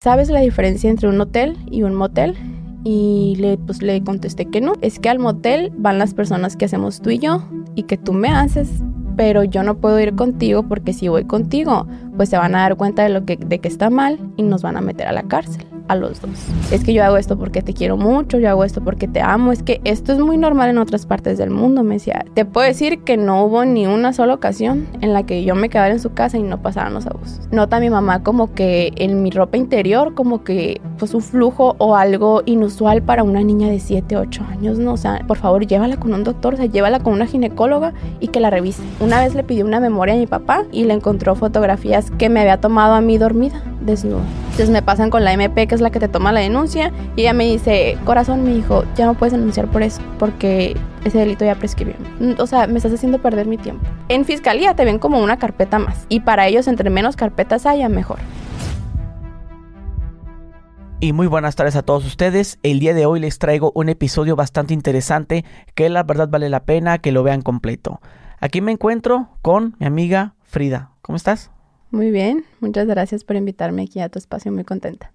¿sabes la diferencia entre un hotel y un motel? Y le, pues, le contesté que no. Es que al motel van las personas que hacemos tú y yo y que tú me haces, pero yo no puedo ir contigo porque si voy contigo, pues se van a dar cuenta de lo que, de que está mal y nos van a meter a la cárcel a los dos. Es que yo hago esto porque te quiero mucho, yo hago esto porque te amo, es que esto es muy normal en otras partes del mundo, me decía. Te puedo decir que no hubo ni una sola ocasión en la que yo me quedara en su casa y no pasaran los abusos. Nota mi mamá como que en mi ropa interior, como que pues un flujo o algo inusual para una niña de 7, 8 años, ¿no? O sea, por favor, llévala con un doctor, o sea, llévala con una ginecóloga y que la revise. Una vez le pidió una memoria a mi papá y le encontró fotografías que me había tomado a mí dormida, desnuda. Entonces me pasan con la MP, que es la que te toma la denuncia, y ella me dice, corazón, mi hijo, ya no puedes denunciar por eso, porque ese delito ya prescribió. O sea, me estás haciendo perder mi tiempo. En fiscalía te ven como una carpeta más, y para ellos entre menos carpetas haya, mejor. Y muy buenas tardes a todos ustedes. El día de hoy les traigo un episodio bastante interesante que la verdad vale la pena que lo vean completo. Aquí me encuentro con mi amiga Frida. ¿Cómo estás? Muy bien, muchas gracias por invitarme aquí a tu espacio, muy contenta.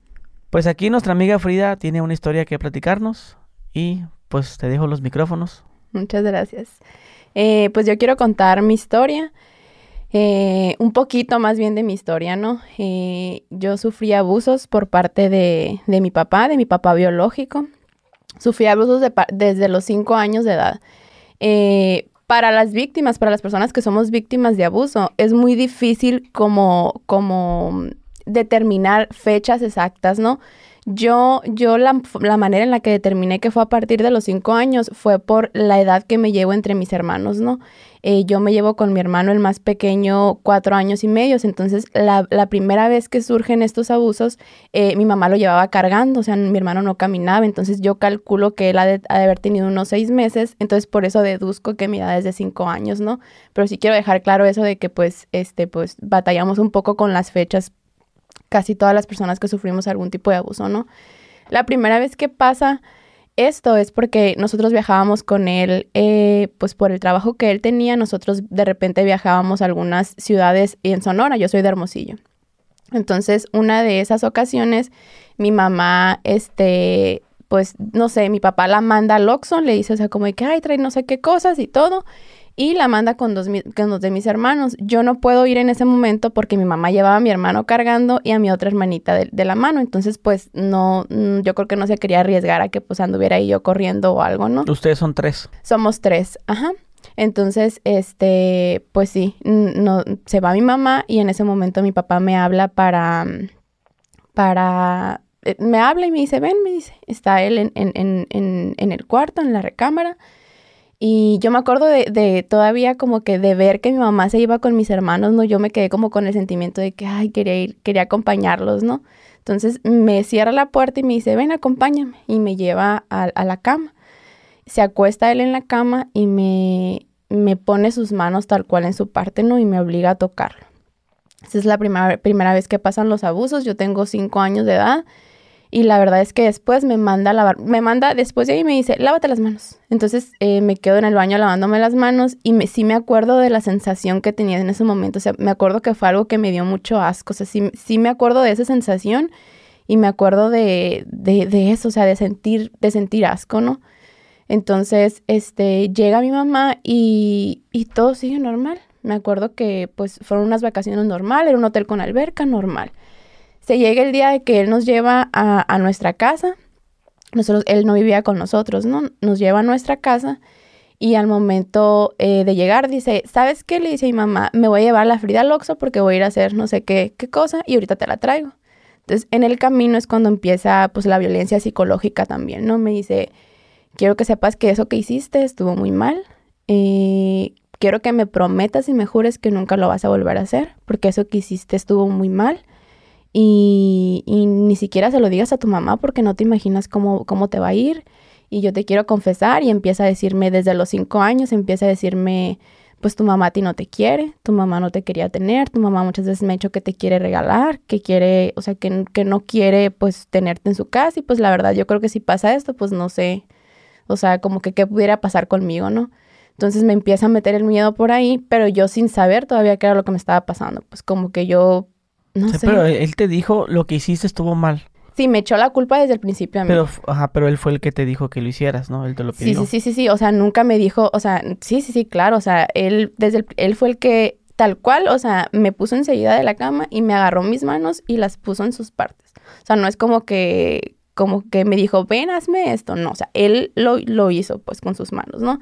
Pues aquí nuestra amiga Frida tiene una historia que platicarnos y pues te dejo los micrófonos. Muchas gracias. Eh, pues yo quiero contar mi historia, eh, un poquito más bien de mi historia, ¿no? Eh, yo sufrí abusos por parte de, de, mi papá, de mi papá biológico. Sufrí abusos desde los cinco años de edad para las víctimas, para las personas que somos víctimas de abuso, es muy difícil como, como determinar fechas exactas, ¿no? Yo, yo la, la, manera en la que determiné que fue a partir de los cinco años fue por la edad que me llevo entre mis hermanos, ¿no? Eh, yo me llevo con mi hermano el más pequeño cuatro años y medio, entonces la, la primera vez que surgen estos abusos, eh, mi mamá lo llevaba cargando, o sea, mi hermano no caminaba, entonces yo calculo que él ha de, haber tenido unos seis meses, entonces por eso deduzco que mi edad es de cinco años, ¿no? Pero sí quiero dejar claro eso de que pues, este, pues batallamos un poco con las fechas casi todas las personas que sufrimos algún tipo de abuso, ¿no? La primera vez que pasa esto es porque nosotros viajábamos con él, eh, pues por el trabajo que él tenía, nosotros de repente viajábamos a algunas ciudades y en Sonora, yo soy de Hermosillo. Entonces, una de esas ocasiones, mi mamá, este, pues, no sé, mi papá la manda al Oxxo, le dice, o sea, como de que, ay, trae no sé qué cosas y todo y la manda con dos, con dos de mis hermanos. Yo no puedo ir en ese momento porque mi mamá llevaba a mi hermano cargando y a mi otra hermanita de, la mano. Entonces, pues no, mm, yo creo que no se quería arriesgar a que pues anduviera ahí yo corriendo o algo, ¿no? Ustedes son tres. Somos tres, ajá. Entonces, este, pues sí, no, se va mi mamá y en ese momento mi papá me habla para, para, eh, me habla y me dice, ven, me dice, está él en, en, en, en el cuarto, en la recámara y yo me acuerdo de, todavía como que de ver que mi mamá se iba con mis hermanos, ¿no? Yo me quedé como con el sentimiento de que, ay, quería ir, quería acompañarlos, ¿no? Entonces me cierra la puerta y me dice, ven, acompáñame. Y me lleva a, la cama. Se acuesta él en la cama y me, me pone sus manos tal cual en su parte, ¿no? Y me obliga a tocarlo. Esa es la primera, primera vez que pasan los abusos. Yo tengo cinco años de edad y la verdad es que después me manda a lavar, me manda después de ahí me dice, lávate las manos. Entonces eh, me quedo en el baño lavándome las manos y me, sí me acuerdo de la sensación que tenía en ese momento. O sea, me acuerdo que fue algo que me dio mucho asco. O sea, sí, sí me acuerdo de esa sensación y me acuerdo de, de, de eso, o sea, de sentir, de sentir asco, ¿no? Entonces, este, llega mi mamá y, y todo sigue normal. Me acuerdo que pues fueron unas vacaciones normal, era un hotel con alberca normal. Se llega el día de que él nos lleva a, nuestra casa. Nosotros, él no vivía con nosotros, ¿no? Nos lleva a nuestra casa y al momento eh, de llegar dice, ¿sabes qué? Le dice a mi mamá, me voy a llevar la Frida al Oxxo porque voy a ir a hacer no sé qué, qué cosa y ahorita te la traigo. Entonces, en el camino es cuando empieza pues la violencia psicológica también, ¿no? Me dice, quiero que sepas que eso que hiciste estuvo muy mal. Eh, quiero que me prometas y me jures que nunca lo vas a volver a hacer porque eso que hiciste estuvo muy mal y, ni siquiera se lo digas a tu mamá porque no te imaginas cómo, cómo te va a ir. Y yo te quiero confesar y empieza a decirme desde los cinco años, empieza a decirme, pues tu mamá a ti no te quiere, tu mamá no te quería tener, tu mamá muchas veces me ha dicho que te quiere regalar, que quiere, o sea, que, que no quiere pues tenerte en su casa y pues la verdad yo creo que si pasa esto, pues no sé, o sea, como que qué pudiera pasar conmigo, ¿no? Entonces me empieza a meter el miedo por ahí, pero yo sin saber todavía qué era lo que me estaba pasando, pues como que yo no Sí, sé. Pero él te dijo lo que hiciste estuvo mal. Sí, me echó la culpa desde el principio a mí. Pero, ajá, pero él fue el que te dijo que lo hicieras, ¿no? Él te lo Sí, pidió. sí, sí, sí, sí, o sea, nunca me dijo, o sea, sí, sí, sí, claro, o sea, él desde el, él fue el que tal cual, o sea, me puso enseguida de la cama y me agarró mis manos y las puso en sus partes. O sea, no es como que como que me dijo, "Ven, hazme esto." No, o sea, él lo, lo hizo pues con sus manos, ¿no?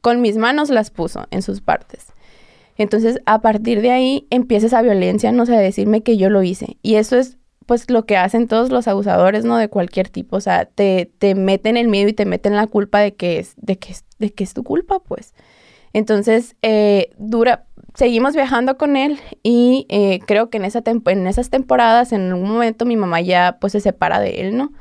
Con mis manos las puso en sus partes. Entonces, a partir de ahí empieza esa violencia, no sé, decirme que yo lo hice. Y eso es pues lo que hacen todos los abusadores, ¿no? De cualquier tipo, o sea, te, te meten el miedo y te meten la culpa de que es, de que es, de que es tu culpa, pues. Entonces, eh, dura, seguimos viajando con él y eh, creo que en, esa en esas temporadas, en algún momento mi mamá ya pues se separa de él, ¿no?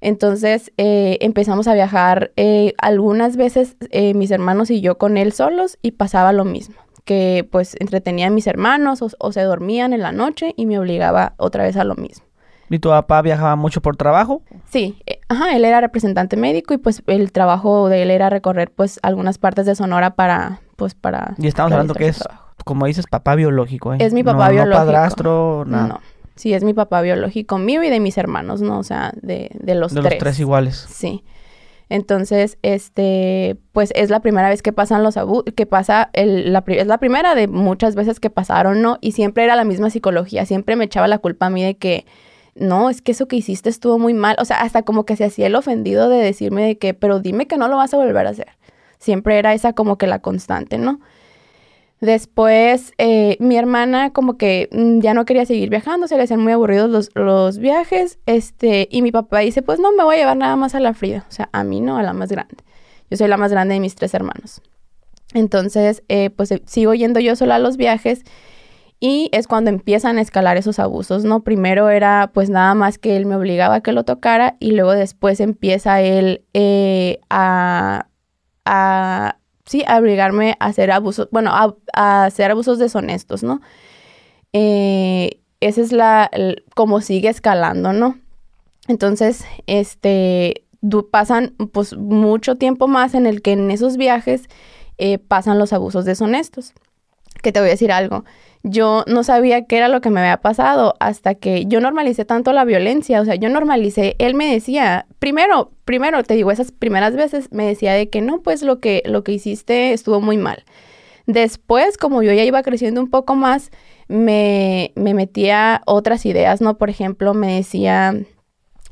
Entonces eh, empezamos a viajar eh, algunas veces eh, mis hermanos y yo con él solos y pasaba lo mismo, que pues entretenía a mis hermanos o, o se dormían en la noche y me obligaba otra vez a lo mismo. ¿Y tu papá viajaba mucho por trabajo? Sí, eh, ajá, él era representante médico y pues el trabajo de él era recorrer pues algunas partes de Sonora para pues para Y estamos hablando que es, trabajo. como dices, papá biológico, ¿eh? Es mi papá No- biológico. No padrastro, nada. No. Sí, es mi papá biológico mío y de mis hermanos, ¿no? O sea, de, de los de tres. los tres iguales. Sí. Entonces, este, pues es la primera vez que pasan los abusos, que pasa, el, la, es la primera de muchas veces que pasaron, ¿no? Y siempre era la misma psicología, siempre me echaba la culpa a mí de que, no, es que eso que hiciste estuvo muy mal, o sea, hasta como que se hacía el ofendido de decirme de que, pero dime que no lo vas a volver a hacer. Siempre era esa como que la constante, ¿no? Después, eh, mi hermana como que mm, ya no quería seguir viajando, se le hacían muy aburridos los, los viajes, este, y mi papá dice, pues no, me voy a llevar nada más a la Frida, o sea, a mí no, a la más grande. Yo soy la más grande de mis tres hermanos. Entonces, eh, pues eh, sigo yendo yo sola a los viajes y es cuando empiezan a escalar esos abusos, ¿no? Primero era pues nada más que él me obligaba a que lo tocara y luego después empieza él a, a, sí, a obligarme a hacer abusos, bueno, a, hacer abusos deshonestos, ¿no? Eh, esa es la, como sigue escalando, ¿no? Entonces, este, du- pasan pues mucho tiempo más en el que en esos viajes eh, pasan los abusos deshonestos. Que te voy a decir algo. Yo no sabía qué era lo que me había pasado hasta que yo normalicé tanto la violencia, o sea, yo normalicé, él me decía, primero, primero te digo, esas primeras veces me decía de que no, pues lo que lo que hiciste estuvo muy mal. Después, como yo ya iba creciendo un poco más, me, me metía otras ideas, ¿no? Por ejemplo, me decía,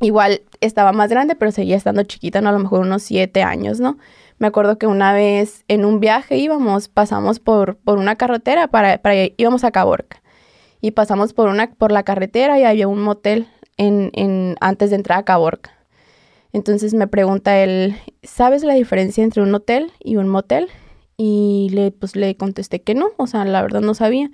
igual estaba más grande, pero seguía estando chiquita, ¿no? A lo mejor unos siete años, ¿no? Me acuerdo que una vez en un viaje íbamos, pasamos por, por una carretera para, para íbamos a Caborca. Y pasamos por una, por la carretera y había un motel en, en, antes de entrar a Caborca. Entonces me pregunta él, ¿sabes la diferencia entre un hotel y un motel? Y le, pues, le contesté que no, o sea, la verdad no sabía.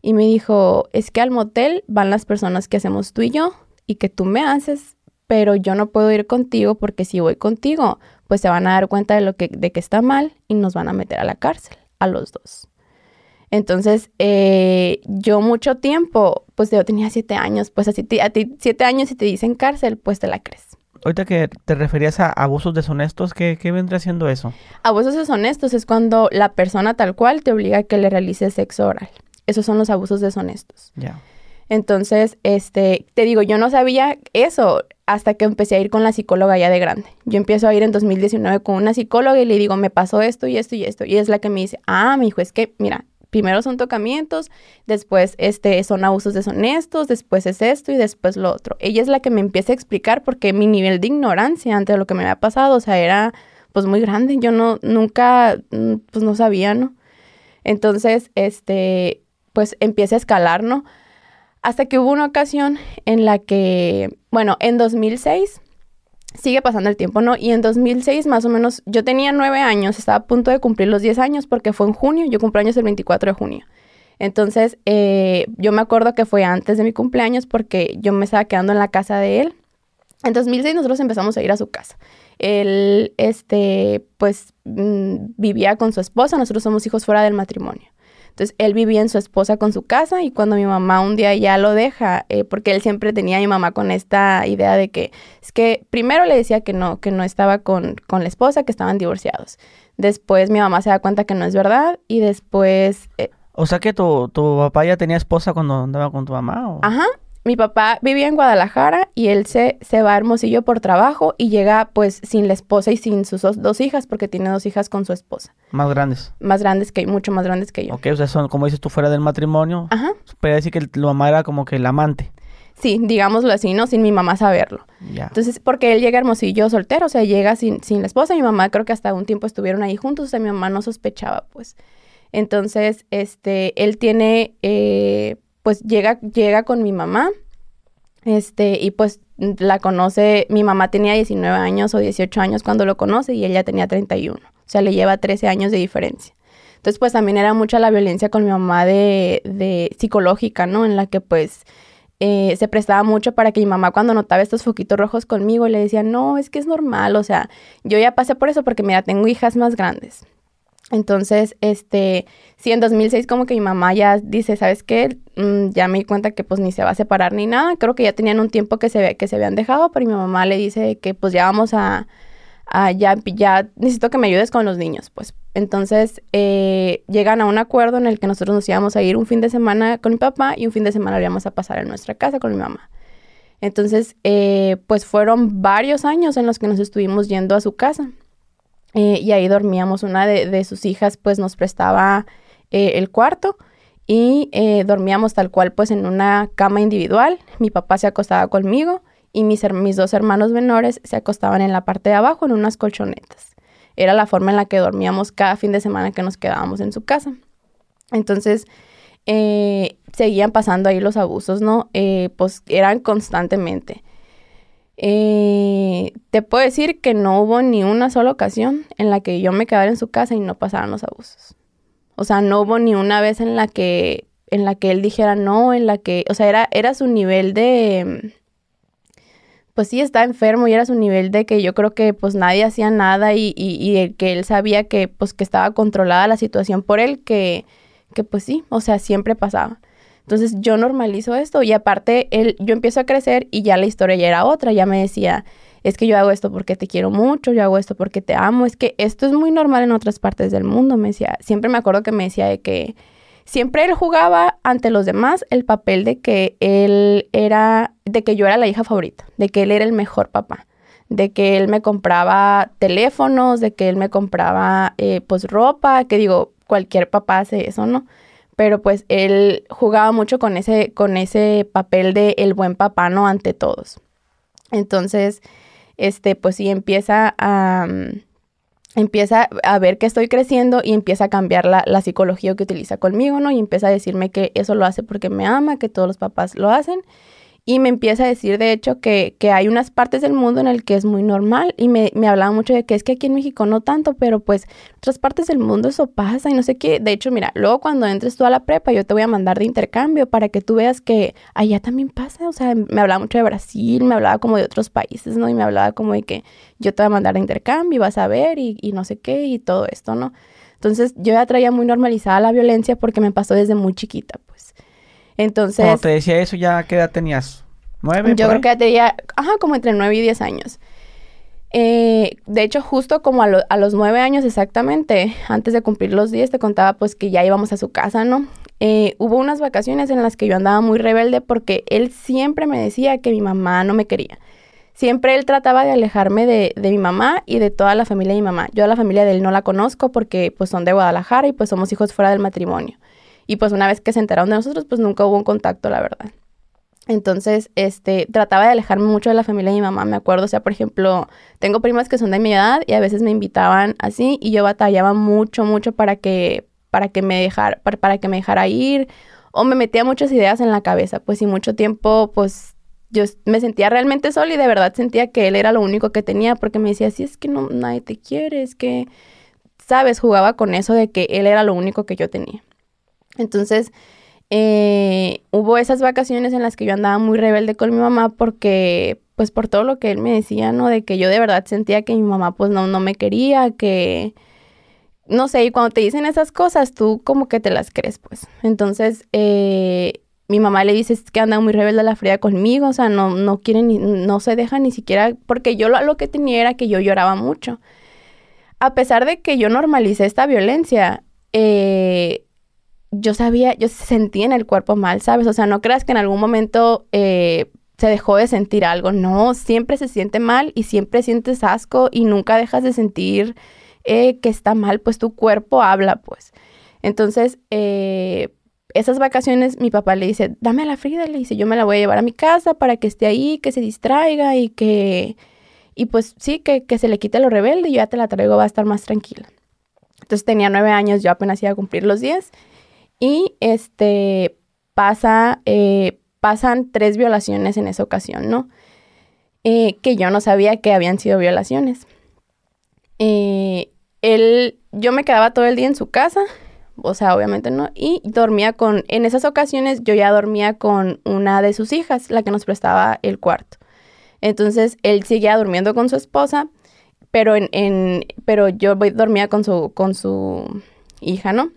Y me dijo, es que al motel van las personas que hacemos tú y yo y que tú me haces, pero yo no puedo ir contigo porque si voy contigo, pues se van a dar cuenta de lo que, de que está mal y nos van a meter a la cárcel, a los dos. Entonces, eh, yo mucho tiempo, pues yo tenía siete años, pues así te- a ti siete años y te dicen cárcel, pues te la crees. Ahorita que te referías a abusos deshonestos, ¿qué, qué vendría siendo eso? Abusos deshonestos es cuando la persona tal cual te obliga a que le realices sexo oral. Esos son los abusos deshonestos. Ya. Entonces, este, te digo, yo no sabía eso hasta que empecé a ir con la psicóloga ya de grande. Yo empiezo a ir en 2019 con una psicóloga y le digo, me pasó esto y esto y esto. Y es la que me dice, ah, mi hijo, es que, mira, primero son tocamientos, después este, son abusos deshonestos, después es esto y después lo otro. Ella es la que me empieza a explicar porque mi nivel de ignorancia ante lo que me había pasado, o sea, era pues muy grande. Yo no, nunca, mm, pues no sabía, ¿no? Entonces, este, pues empieza a escalar, ¿no? Hasta que hubo una ocasión en la que, bueno, en 2006, sigue pasando el tiempo, ¿no? Y en 2006 más o menos, yo tenía nueve años, estaba a punto de cumplir los 10 años porque fue en junio, yo cumpleaños el 24 de junio. Entonces, eh, yo me acuerdo que fue antes de mi cumpleaños porque yo me estaba quedando en la casa de él. En 2006 nosotros empezamos a ir a su casa. Él, este, pues, mm, vivía con su esposa, nosotros somos hijos fuera del matrimonio. Entonces, él vivía en su esposa con su casa y cuando mi mamá un día ya lo deja, eh, porque él siempre tenía a mi mamá con esta idea de que, es que primero le decía que no, que no estaba con, con la esposa, que estaban divorciados. Después mi mamá se da cuenta que no es verdad y después... eh, O sea que tu, tu papá ya tenía esposa cuando andaba con tu mamá. ¿o? Ajá. Mi papá vivía en Guadalajara y él se, se va a Hermosillo por trabajo y llega pues sin la esposa y sin sus dos, dos hijas porque tiene dos hijas con su esposa. Más grandes. Más grandes que mucho más grandes que yo. Ok, o sea, son, como dices tú, fuera del matrimonio. Ajá. Puede decir que tu mamá era como que el amante. Sí, digámoslo así, ¿no? Sin mi mamá saberlo. Ya. Entonces, porque él llega a Hermosillo soltero, o sea, llega sin, sin la esposa. Mi mamá creo que hasta un tiempo estuvieron ahí juntos, o sea, mi mamá no sospechaba, pues. Entonces, este, él tiene, eh, pues llega, llega con mi mamá, este, y pues la conoce, mi mamá tenía 19 años o 18 años cuando lo conoce y ella tenía 31. O sea, le lleva 13 años de diferencia. Entonces, pues también era mucha la violencia con mi mamá de, de psicológica, ¿no? En la que pues eh, se prestaba mucho para que mi mamá cuando notaba estos foquitos rojos conmigo le decía, no, es que es normal, o sea, yo ya pasé por eso porque mira, tengo hijas más grandes. Entonces, este, sí, en 2006 como que mi mamá ya dice, ¿sabes qué? Mm, ya me di cuenta que pues ni se va a separar ni nada. Creo que ya tenían un tiempo que se, que se habían dejado, pero mi mamá le dice que pues ya vamos a, a ya, ya necesito que me ayudes con los niños, pues. Entonces, eh, llegan a un acuerdo en el que nosotros nos íbamos a ir un fin de semana con mi papá y un fin de semana lo íbamos a pasar en nuestra casa con mi mamá. Entonces, eh, pues fueron varios años en los que nos estuvimos yendo a su casa. Eh, y ahí dormíamos. Una de, sus hijas pues nos prestaba eh, el cuarto y eh, dormíamos tal cual pues en una cama individual. Mi papá se acostaba conmigo y mis, mis dos hermanos menores se acostaban en la parte de abajo en unas colchonetas. Era la forma en la que dormíamos cada fin de semana que nos quedábamos en su casa. Entonces, seguían pasando ahí los abusos, ¿no? Pues eran constantemente. Eh, te puedo decir que no hubo ni una sola ocasión en la que yo me quedara en su casa y no pasaran los abusos. O sea, no hubo ni una vez en la que en la que él dijera no, en la que, o sea, era era su nivel de pues sí, estaba enfermo y era su nivel de que yo creo que pues nadie hacía nada y, y, y que él sabía que pues que estaba controlada la situación por él, que, que pues sí, o sea, siempre pasaba. Entonces yo normalizo esto y aparte él, yo empiezo a crecer y ya la historia ya era otra, ya me decía, es que yo hago esto porque te quiero mucho, yo hago esto porque te amo, es que esto es muy normal en otras partes del mundo, me decía, siempre me acuerdo que me decía de que siempre él jugaba ante los demás el papel de que él era, de que yo era la hija favorita, de que él era el mejor papá, de que él me compraba teléfonos, de que él me compraba eh, pues ropa, que digo, cualquier papá hace eso, ¿no? Pero pues él jugaba mucho con ese, con ese papel de el buen papá, ¿no? Ante todos. Entonces, este, pues sí empieza a... um, empieza a ver que estoy creciendo y empieza a cambiar la, la, psicología que utiliza conmigo, ¿no? Y empieza a decirme que eso lo hace porque me ama, que todos los papás lo hacen. Y me empieza a decir, de hecho, que, que hay unas partes del mundo en el que es muy normal. Y me, me, hablaba mucho de que es que aquí en México no tanto, pero pues otras partes del mundo eso pasa y no sé qué. De hecho, mira, luego cuando entres tú a la prepa, yo te voy a mandar de intercambio para que tú veas que allá también pasa. O sea, me hablaba mucho de Brasil, me hablaba como de otros países, ¿no? Y me hablaba como de que yo te voy a mandar de intercambio y vas a ver y, y no sé qué y todo esto, ¿no? Entonces yo ya traía muy normalizada la violencia porque me pasó desde muy chiquita, pues. Entonces... Cuando te decía eso, ¿ya qué edad tenías? ¿Nueve? Yo creo que ya tenía, ajá, como entre nueve y diez años. Eh, de hecho, justo como a, lo, a, los nueve años exactamente, antes de cumplir los diez, te contaba pues que ya íbamos a su casa, ¿no? Eh, hubo unas vacaciones en las que yo andaba muy rebelde porque él siempre me decía que mi mamá no me quería. Siempre él trataba de alejarme de, de, mi mamá y de toda la familia de mi mamá. Yo a la familia de él no la conozco porque pues son de Guadalajara y pues somos hijos fuera del matrimonio. Y pues una vez que se enteraron de nosotros, pues nunca hubo un contacto, la verdad. Entonces, este, trataba de alejarme mucho de la familia de mi mamá, me acuerdo, o sea, por ejemplo, tengo primas que son de mi edad y a veces me invitaban así y yo batallaba mucho, mucho para que, para que me dejara, para, que me dejara ir o me metía muchas ideas en la cabeza, pues y mucho tiempo, pues yo me sentía realmente sola y de verdad sentía que él era lo único que tenía porque me decía, sí, es que no, nadie te quiere, es que, sabes, jugaba con eso de que él era lo único que yo tenía. Entonces, eh, hubo esas vacaciones en las que yo andaba muy rebelde con mi mamá porque, pues por todo lo que él me decía, ¿no? De que yo de verdad sentía que mi mamá pues no, no me quería, que, no sé, y cuando te dicen esas cosas, tú como que te las crees, pues. Entonces, eh, mi mamá le dice que anda muy rebelde a la fría conmigo, o sea, no, no quiere ni, no se deja ni siquiera, porque yo lo, lo que tenía era que yo lloraba mucho. A pesar de que yo normalicé esta violencia, eh, yo sabía, yo sentía en el cuerpo mal, ¿sabes? O sea, no creas que en algún momento eh, se dejó de sentir algo, no, siempre se siente mal y siempre sientes asco y nunca dejas de sentir eh, que está mal, pues tu cuerpo habla, pues. Entonces, eh, esas vacaciones mi papá le dice, dame a la Frida, le dice, yo me la voy a llevar a mi casa para que esté ahí, que se distraiga y que, y pues sí, que, que se le quite lo rebelde y yo ya te la traigo, va a estar más tranquila. Entonces tenía nueve años, yo apenas iba a cumplir los diez y este pasa, eh, pasan tres violaciones en esa ocasión, ¿no? Eh, que yo no sabía que habían sido violaciones. Eh, él, yo me quedaba todo el día en su casa, o sea, obviamente no, y dormía con, en esas ocasiones yo ya dormía con una de sus hijas, la que nos prestaba el cuarto. Entonces, él seguía durmiendo con su esposa, pero en, en pero yo dormía con su, con su hija, ¿no?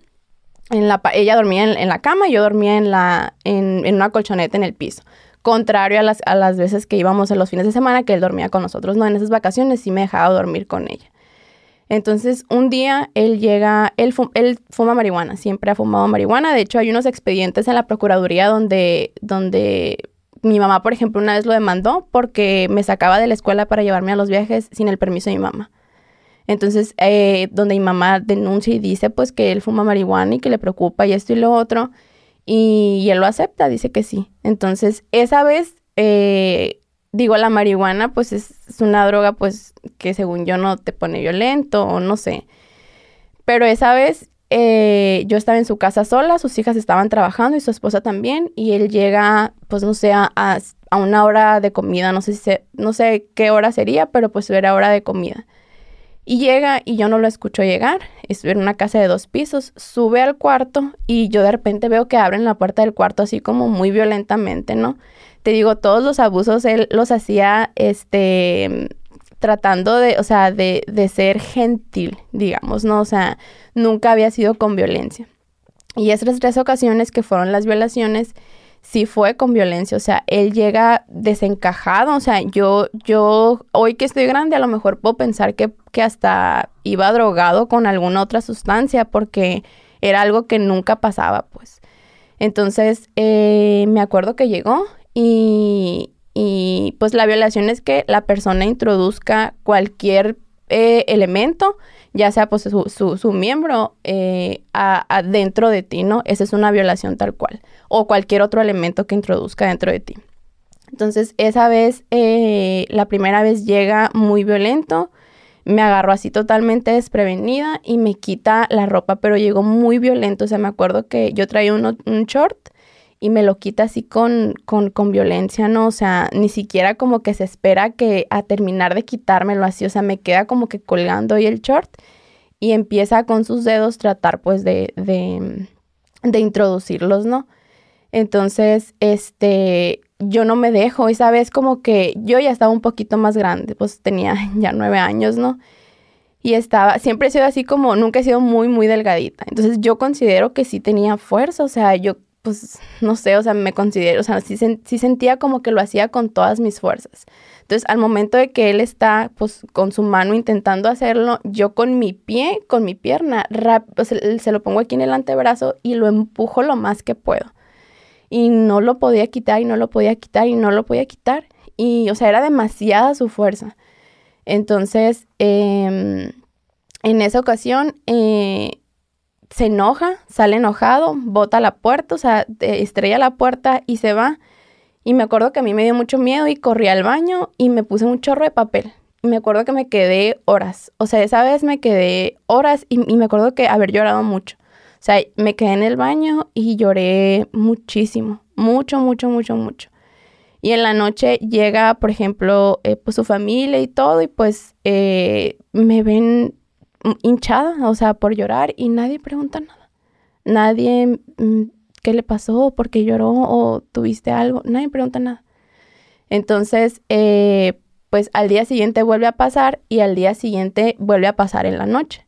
Ella dormía en, la cama y yo dormía en, la, en, en una colchoneta en el piso contrario a las, a las veces que íbamos en los fines de semana que él dormía con nosotros, no, en esas vacaciones sí me dejaba dormir con ella. Entonces, un día él llega, él, él, fuma marihuana, siempre ha fumado marihuana. De hecho, hay unos expedientes en la Procuraduría donde, donde mi mamá, por ejemplo, una vez lo demandó porque me sacaba de la escuela para llevarme a los viajes sin el permiso de mi mamá. Entonces, eh, donde mi mamá denuncia y dice pues que él fuma marihuana y que le preocupa y esto y lo otro, y, él lo acepta, dice que sí. Entonces, esa vez eh, digo, la marihuana pues es, una droga pues que según yo no te pone violento o no sé. Pero esa vez eh, yo estaba en su casa sola, sus hijas estaban trabajando y su esposa también y él llega pues no sé a, a una hora de comida, no sé, si no sé qué hora sería, pero pues era hora de comida. Y llega y yo no lo escucho llegar. Es en una casa de dos pisos. Sube al cuarto y yo de repente veo que abren la puerta del cuarto así como muy violentamente, ¿no? te digo, todos los abusos él los hacía, este, tratando de, o sea, de, de ser gentil, digamos, ¿no? O sea, nunca había sido con violencia. Y esas tres ocasiones que fueron las violaciones, sí fue con violencia, o sea, él llega desencajado, o sea, yo, yo, hoy que estoy grande, a lo mejor puedo pensar que, que hasta iba drogado con alguna otra sustancia, porque era algo que nunca pasaba, pues. Entonces, eh, me acuerdo que llegó y, y pues la violación es que la persona introduzca cualquier eh, elemento, ya sea pues su, su, miembro eh, dentro de ti, ¿no? Esa es una violación tal cual. O cualquier otro elemento que introduzca dentro de ti. Entonces, esa vez, eh, la primera vez llega muy violento, me agarró así totalmente desprevenida y me quita la ropa, pero llegó muy violento. O sea, me acuerdo que yo traía un short y me lo quita así con, con, con, violencia, ¿no? O sea, ni siquiera como que se espera que a terminar de quitármelo así, o sea, me queda como que colgando ahí el short y empieza con sus dedos tratar pues de, de, de introducirlos, ¿no? Entonces, este, yo no me dejo, esa vez como que yo ya estaba un poquito más grande, pues tenía ya nueve años, ¿no? Y estaba, siempre he sido así como, nunca he sido muy, muy delgadita. Entonces yo considero que sí tenía fuerza, o sea, yo pues no sé, o sea, me considero, o sea, sí, sentía como que lo hacía con todas mis fuerzas. Entonces, al momento de que él está, pues, con su mano intentando hacerlo, yo con mi pie, con mi pierna, se lo pongo aquí en el antebrazo y lo empujo lo más que puedo. Y no lo podía quitar y no lo podía quitar y no lo podía quitar. Y, o sea, era demasiada su fuerza. Entonces, em, en esa ocasión, eh, se enoja, sale enojado, bota la puerta, o sea, estrella la puerta y se va. Y me acuerdo que a mí me dio mucho miedo y corrí al baño y me puse un chorro de papel. Y me acuerdo que me quedé horas. O sea, esa vez me quedé horas y, me acuerdo que haber llorado mucho. O sea, me quedé en el baño y lloré muchísimo. Mucho, mucho, mucho, mucho. Y en la noche llega, por ejemplo, eh, pues su familia y todo, y pues eh, me ven hinchada, o sea, por llorar y nadie pregunta nada. Nadie, mm, ¿qué le pasó? ¿Por qué lloró? ¿O tuviste algo? Nadie pregunta nada. Entonces, eh, pues al día siguiente vuelve a pasar y al día siguiente vuelve a pasar en la noche.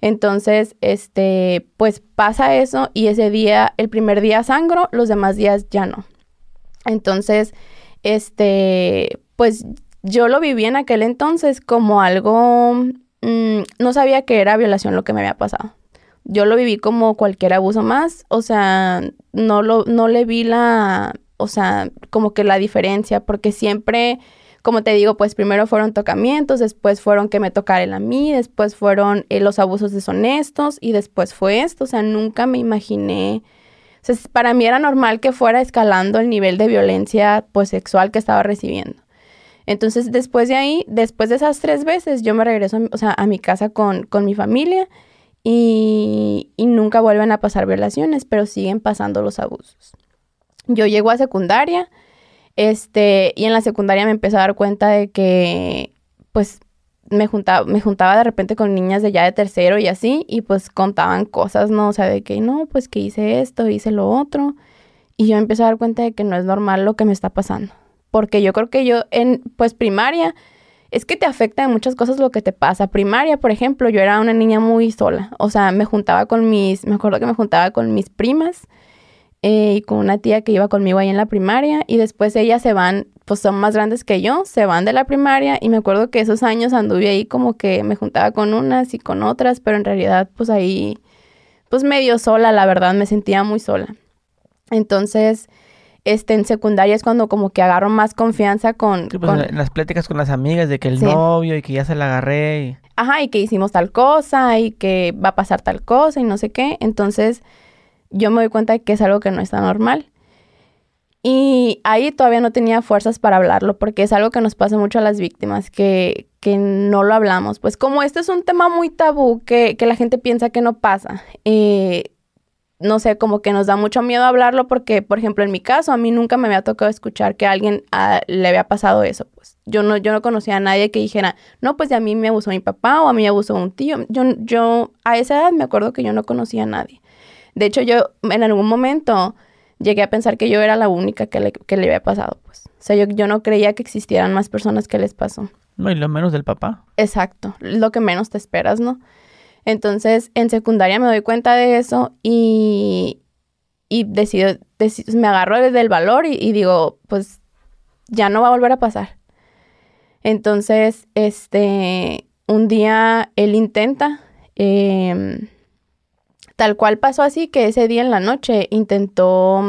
Entonces, este, pues pasa eso y ese día, el primer día sangro, los demás días ya no. Entonces, este, pues yo lo viví en aquel entonces como algo Mm, no sabía que era violación lo que me había pasado. Yo lo viví como cualquier abuso más, o sea, no lo, no le vi la, o sea, como que la diferencia, porque siempre, como te digo, pues primero fueron tocamientos, después fueron que me tocaran a mí, después fueron eh, los abusos deshonestos y después fue esto, o sea, nunca me imaginé, o sea, para mí era normal que fuera escalando el nivel de violencia, pues, sexual que estaba recibiendo. Entonces, después de ahí, después de esas tres veces, yo me regreso, o sea, a mi casa con, con mi familia y, y nunca vuelven a pasar violaciones, pero siguen pasando los abusos. Yo llego a secundaria, este, y en la secundaria me empecé a dar cuenta de que, pues, me juntaba, me juntaba de repente con niñas de ya de tercero y así, y pues contaban cosas, ¿no? O sea, de que no, pues que hice esto, hice lo otro. Y yo empecé a dar cuenta de que no es normal lo que me está pasando. Porque yo creo que yo en, pues, primaria, es que te afecta en muchas cosas lo que te pasa. Primaria, por ejemplo, yo era una niña muy sola. O sea, me juntaba con mis, me acuerdo que me juntaba con mis primas eh, y con una tía que iba conmigo ahí en la primaria y después ellas se van, pues son más grandes que yo, se van de la primaria y me acuerdo que esos años anduve ahí como que me juntaba con unas y con otras, pero en realidad pues ahí pues medio sola, la verdad, me sentía muy sola. Entonces, este, en secundaria es cuando como que agarro más confianza con... Sí, pues En las pláticas con las amigas de que el novio y que ya se la agarré. Y... Ajá, y que hicimos tal cosa y que va a pasar tal cosa y no sé qué. Entonces yo me doy cuenta de que es algo que no está normal. Y ahí todavía no tenía fuerzas para hablarlo, porque es algo que nos pasa mucho a las víctimas, que, que no lo hablamos. Pues como este es un tema muy tabú, que, que la gente piensa que no pasa, eh, no sé, como que nos da mucho miedo hablarlo, porque, por ejemplo, en mi caso, a mí nunca me había tocado escuchar que a alguien ah, le había pasado eso. Pues yo no, yo no conocía a nadie que dijera, no, pues a mí me abusó mi papá o a mí me abusó un tío. Yo, yo a esa edad me acuerdo que yo no conocía a nadie. De hecho, yo en algún momento llegué a pensar que yo era la única que le, que le había pasado, pues. O sea, yo, yo no creía que existieran más personas que les pasó. No, y lo menos del papá. Exacto, lo que menos te esperas, ¿no? Entonces, en secundaria me doy cuenta de eso y, y decido, me agarro del valor y, digo, pues ya no va a volver a pasar. Entonces, este, un día él intenta, eh, Tal cual pasó así que ese día en la noche intentó...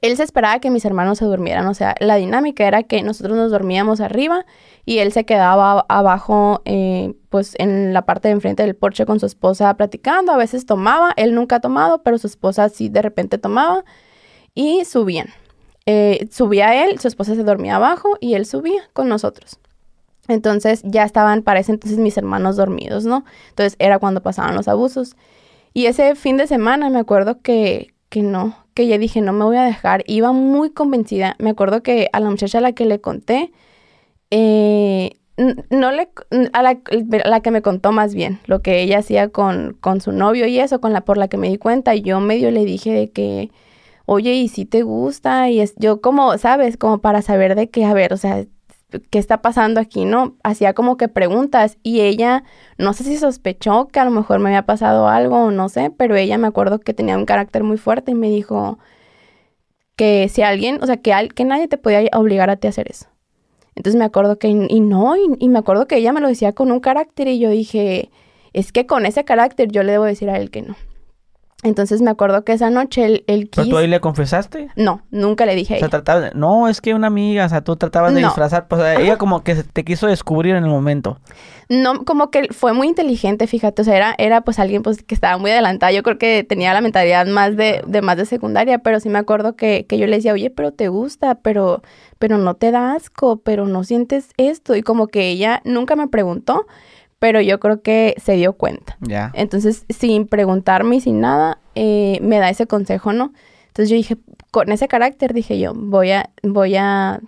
Él se esperaba que mis hermanos se durmieran, o sea, la dinámica era que nosotros nos dormíamos arriba y él se quedaba abajo, eh, pues en la parte de enfrente del porche con su esposa platicando, a veces tomaba, él nunca ha tomado, pero su esposa sí de repente tomaba y subían. Eh, subía él, su esposa se dormía abajo y él subía con nosotros. Entonces ya estaban para ese entonces mis hermanos dormidos, ¿no? Entonces era cuando pasaban los abusos. Y ese fin de semana me acuerdo que, que no, que ya dije, no me voy a dejar. Iba muy convencida. Me acuerdo que a la muchacha a la que le conté, eh, no le, a la, la, que me contó más bien, lo que ella hacía con, con su novio y eso, con la por la que me di cuenta, yo medio le dije de que, oye, ¿y si te gusta? Y es, yo como, ¿sabes? Como para saber de que, a ver, o sea, ¿qué está pasando aquí? ¿No? Hacía como que preguntas y ella, no sé si sospechó que a lo mejor me había pasado algo o no sé, pero ella me acuerdo que tenía un carácter muy fuerte y me dijo que si alguien, o sea, que, que nadie te podía obligar a ti a hacer eso. Entonces me acuerdo que, y no, y, me acuerdo que ella me lo decía con un carácter y yo dije, es que con ese carácter yo le debo decir a él que no. Entonces me acuerdo que esa noche él, él quiso... ¿Pero tú ahí le confesaste? No, nunca le dije ella. O sea, trataba de... No, es que una amiga, o sea, tú tratabas de disfrazar, pues ella como que te quiso descubrir en el momento. No, como que fue muy inteligente, fíjate, o sea, era, era pues alguien pues que estaba muy adelantada, yo creo que tenía la mentalidad más de, de más de secundaria, pero sí me acuerdo que, que yo le decía, oye, pero te gusta, pero, pero no te da asco, pero no sientes esto, y como que ella nunca me preguntó, pero yo creo que se dio cuenta. Ya. Entonces, sin preguntarme y sin nada, eh, me da ese consejo, ¿no? Entonces yo dije, con ese carácter, dije yo, voy a, voy a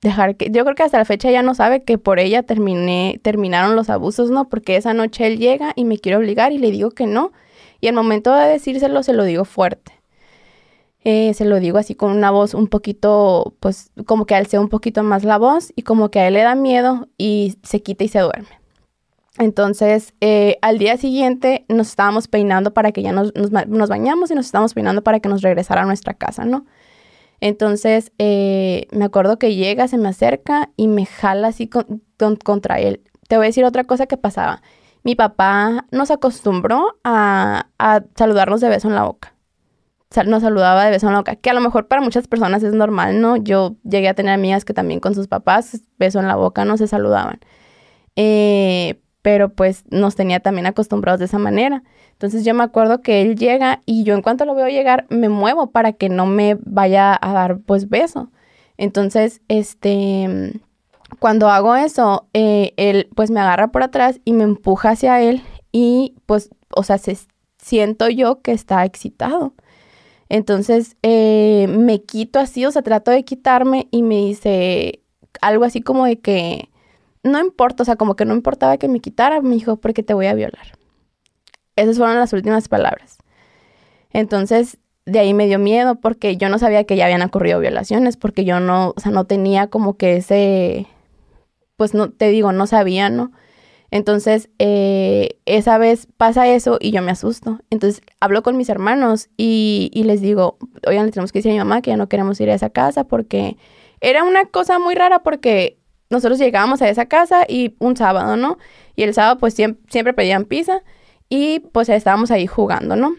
dejar que, yo creo que hasta la fecha ya no sabe que por ella terminé, terminaron los abusos, ¿no? Porque esa noche él llega y me quiere obligar y le digo que no. Y al momento de decírselo, se lo digo fuerte. Eh, se lo digo así con una voz un poquito, pues como que alce un poquito más la voz y como que a él le da miedo y se quita y se duerme. Entonces, eh, al día siguiente nos estábamos peinando para que ya nos, nos, bañamos y nos estábamos peinando para que nos regresara a nuestra casa, ¿no? Entonces, eh, me acuerdo que llega, se me acerca y me jala así contra él. Te voy a decir otra cosa que pasaba. mi papá nos acostumbró a, a saludarnos de beso en la boca. Nos saludaba de beso en la boca, que a lo mejor para muchas personas es normal, ¿no? Yo llegué a tener amigas que también con sus papás, beso en la boca, no se saludaban. Eh, pero pues nos tenía también acostumbrados de esa manera. Entonces yo me acuerdo que él llega y yo en cuanto lo veo llegar me muevo para que no me vaya a dar pues beso. Entonces, este, cuando hago eso, eh, él pues me agarra por atrás y me empuja hacia él y pues, o sea, se, siento yo que está excitado. Entonces eh, me quito así, o sea, trato de quitarme y me dice algo así como de que no importa, o sea, como que no importaba que me quitara, me dijo, porque te voy a violar. Esas fueron las últimas palabras. Entonces, de ahí me dio miedo porque yo no sabía que ya habían ocurrido violaciones, porque yo no, o sea, no tenía como que ese, pues no, te digo, no sabía, ¿no? Entonces, eh, esa vez pasa eso y yo me asusto. Entonces, hablo con mis hermanos y, y, les digo, oigan, le tenemos que decir a mi mamá que ya no queremos ir a esa casa porque era una cosa muy rara porque nosotros llegábamos a esa casa y un sábado, ¿no? Y el sábado pues siempre, siempre pedían pizza y pues estábamos ahí jugando, ¿no?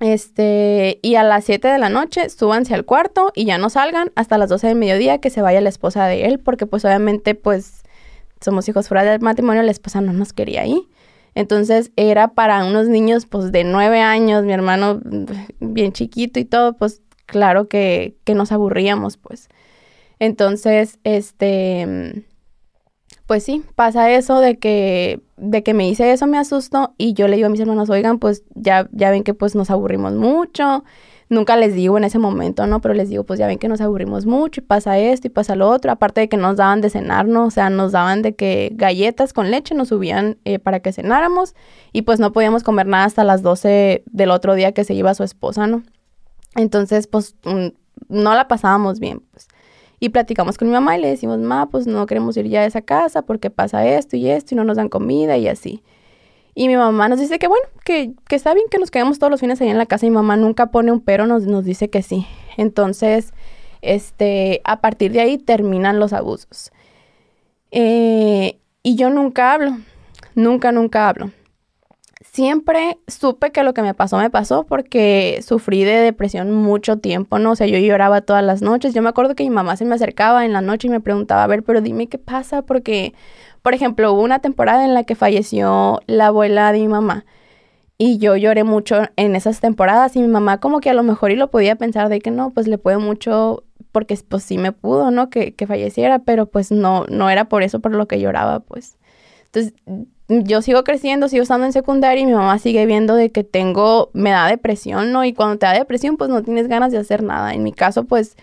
Este, y a las 7 de la noche súbanse al cuarto y ya no salgan hasta las 12 del mediodía que se vaya la esposa de él, porque pues obviamente pues somos hijos fuera del matrimonio, la esposa no nos quería ahí. Entonces era para unos niños pues de 9 años, mi hermano bien chiquito y todo, pues claro que nos aburríamos pues. Entonces, este, pues sí, pasa eso de que, de que me hice eso, me asustó y yo le digo a mis hermanos, oigan, pues ya, ya ven que pues nos aburrimos mucho. Nunca les digo en ese momento, ¿no? Pero les digo, pues ya ven que nos aburrimos mucho y pasa esto y pasa lo otro. Aparte de que nos daban de cenar, ¿no? O sea, nos daban de que galletas con leche nos subían eh, para que cenáramos y pues no podíamos comer nada hasta las 12 del otro día que se iba su esposa, ¿no? Entonces, pues mm, no la pasábamos bien, pues. Y platicamos con mi mamá y le decimos, ma, pues no queremos ir ya a esa casa porque pasa esto y esto y no nos dan comida y así. Y mi mamá nos dice que bueno, que, que está bien que nos quedemos todos los fines ahí en la casa. Mi mamá nunca pone un pero, nos, nos dice que sí. Entonces, este, a partir de ahí terminan los abusos. Eh, y yo nunca hablo, nunca, nunca hablo siempre supe que lo que me pasó me pasó porque sufrí de depresión mucho tiempo, ¿no? O sea, yo lloraba todas las noches. Yo me acuerdo que mi mamá se me acercaba en la noche y me preguntaba, a ver, pero dime qué pasa, porque, por ejemplo, hubo una temporada en la que falleció la abuela de mi mamá. Y yo lloré mucho en esas temporadas y mi mamá como que a lo mejor y lo podía pensar de que no, pues le puede mucho porque pues sí me pudo, ¿no? Que, que falleciera, pero pues no, no era por eso por lo que lloraba, pues. Entonces yo sigo creciendo, sigo estando en secundaria y mi mamá sigue viendo de que tengo, me da depresión, ¿no? Y cuando te da depresión, pues no tienes ganas de hacer nada. En mi caso, pues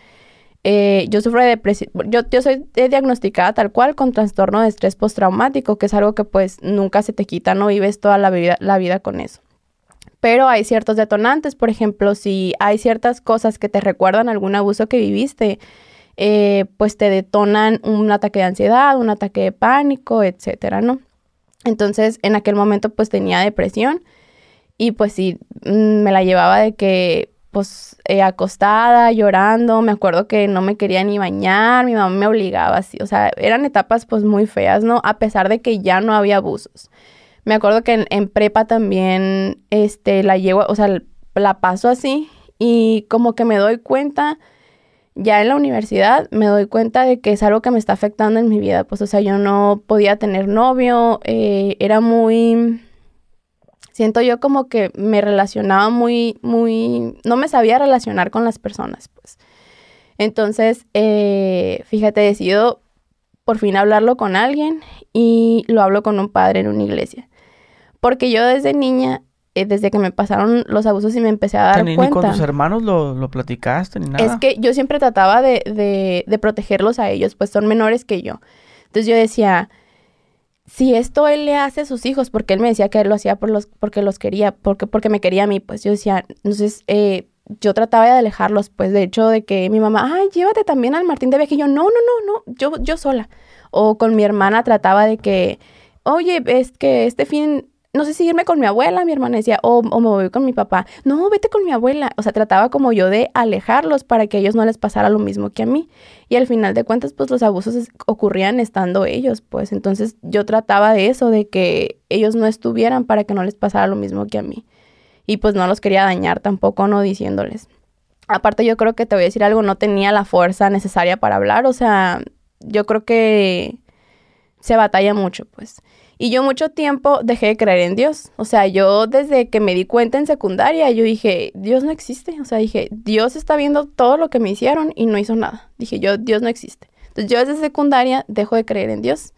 eh, yo sufro de depresión, yo, yo soy diagnosticada tal cual con trastorno de estrés postraumático, que es algo que pues nunca se te quita, no vives toda la vida, la vida con eso. Pero hay ciertos detonantes, por ejemplo, si hay ciertas cosas que te recuerdan algún abuso que viviste, eh, pues te detonan un ataque de ansiedad, un ataque de pánico, etcétera, ¿no? Entonces, en aquel momento, pues tenía depresión y pues sí, mm, me la llevaba de que, pues, eh, acostada, llorando, me acuerdo que no me quería ni bañar, mi mamá me obligaba así, o sea, eran etapas pues muy feas, ¿no? A pesar de que ya no había abusos. Me acuerdo que en, prepa también, este, la llevo, o sea, la paso así y como que me doy cuenta ya en la universidad me doy cuenta de que es algo que me está afectando en mi vida. Pues, o sea, yo no podía tener novio, eh, era muy... Siento yo como que me relacionaba muy, muy... No me sabía relacionar con las personas, pues. Entonces, eh, fíjate, decido por fin hablarlo con alguien y lo hablo con un padre en una iglesia. Porque yo desde niña eh, desde que me pasaron los abusos y me empecé a dar cuenta. ¿Ni con tus hermanos lo, lo, platicaste ni nada? Es que yo siempre trataba de, de, de, protegerlos a ellos, pues son menores que yo. Entonces yo decía, si esto él le hace a sus hijos, porque él me decía que él lo hacía por los, porque los quería, porque, porque me quería a mí, pues yo decía, entonces eh, yo trataba de alejarlos, pues de hecho de que mi mamá, ay, llévate también al Martín de viaje, y yo, no, no, no, no, yo, yo sola. O con mi hermana trataba de que, oye, es que este fin no sé si irme con mi abuela, mi hermana decía, o, o, me voy con mi papá. No, vete con mi abuela. O sea, trataba como yo de alejarlos para que a ellos no les pasara lo mismo que a mí. Y al final de cuentas, pues los abusos ocurrían estando ellos, pues. Entonces yo trataba de eso, de que ellos no estuvieran para que no les pasara lo mismo que a mí. Y pues no los quería dañar tampoco, no diciéndoles. Aparte yo creo que te voy a decir algo, no tenía la fuerza necesaria para hablar. O sea, yo creo que se batalla mucho, pues. Y yo mucho tiempo dejé de creer en Dios. O sea, yo desde que me di cuenta en secundaria, yo dije, Dios no existe. O sea, dije, Dios está viendo todo lo que me hicieron y no hizo nada. Dije, yo, Dios no existe. Entonces yo desde secundaria dejo de creer en Dios.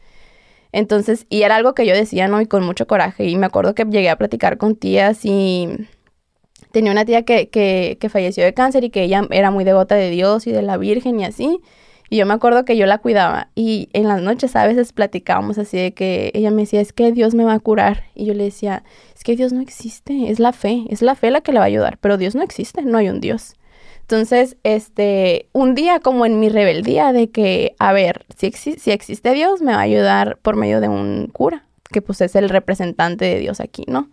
Entonces, y era algo que yo decía, ¿no? Y con mucho coraje. Y me acuerdo que llegué a platicar con tías y tenía una tía que, que, que falleció de cáncer y que ella era muy devota de Dios y de la Virgen y así. Y yo me acuerdo que yo la cuidaba y en las noches a veces platicábamos así de que ella me decía, es que Dios me va a curar. Y yo le decía, es que Dios no existe, es la fe, es la fe la que le va a ayudar, pero Dios no existe, no hay un Dios. Entonces, este, un día como en mi rebeldía de que, a ver, si, si existe Dios, me va a ayudar por medio de un cura, que pues es el representante de Dios aquí, ¿no?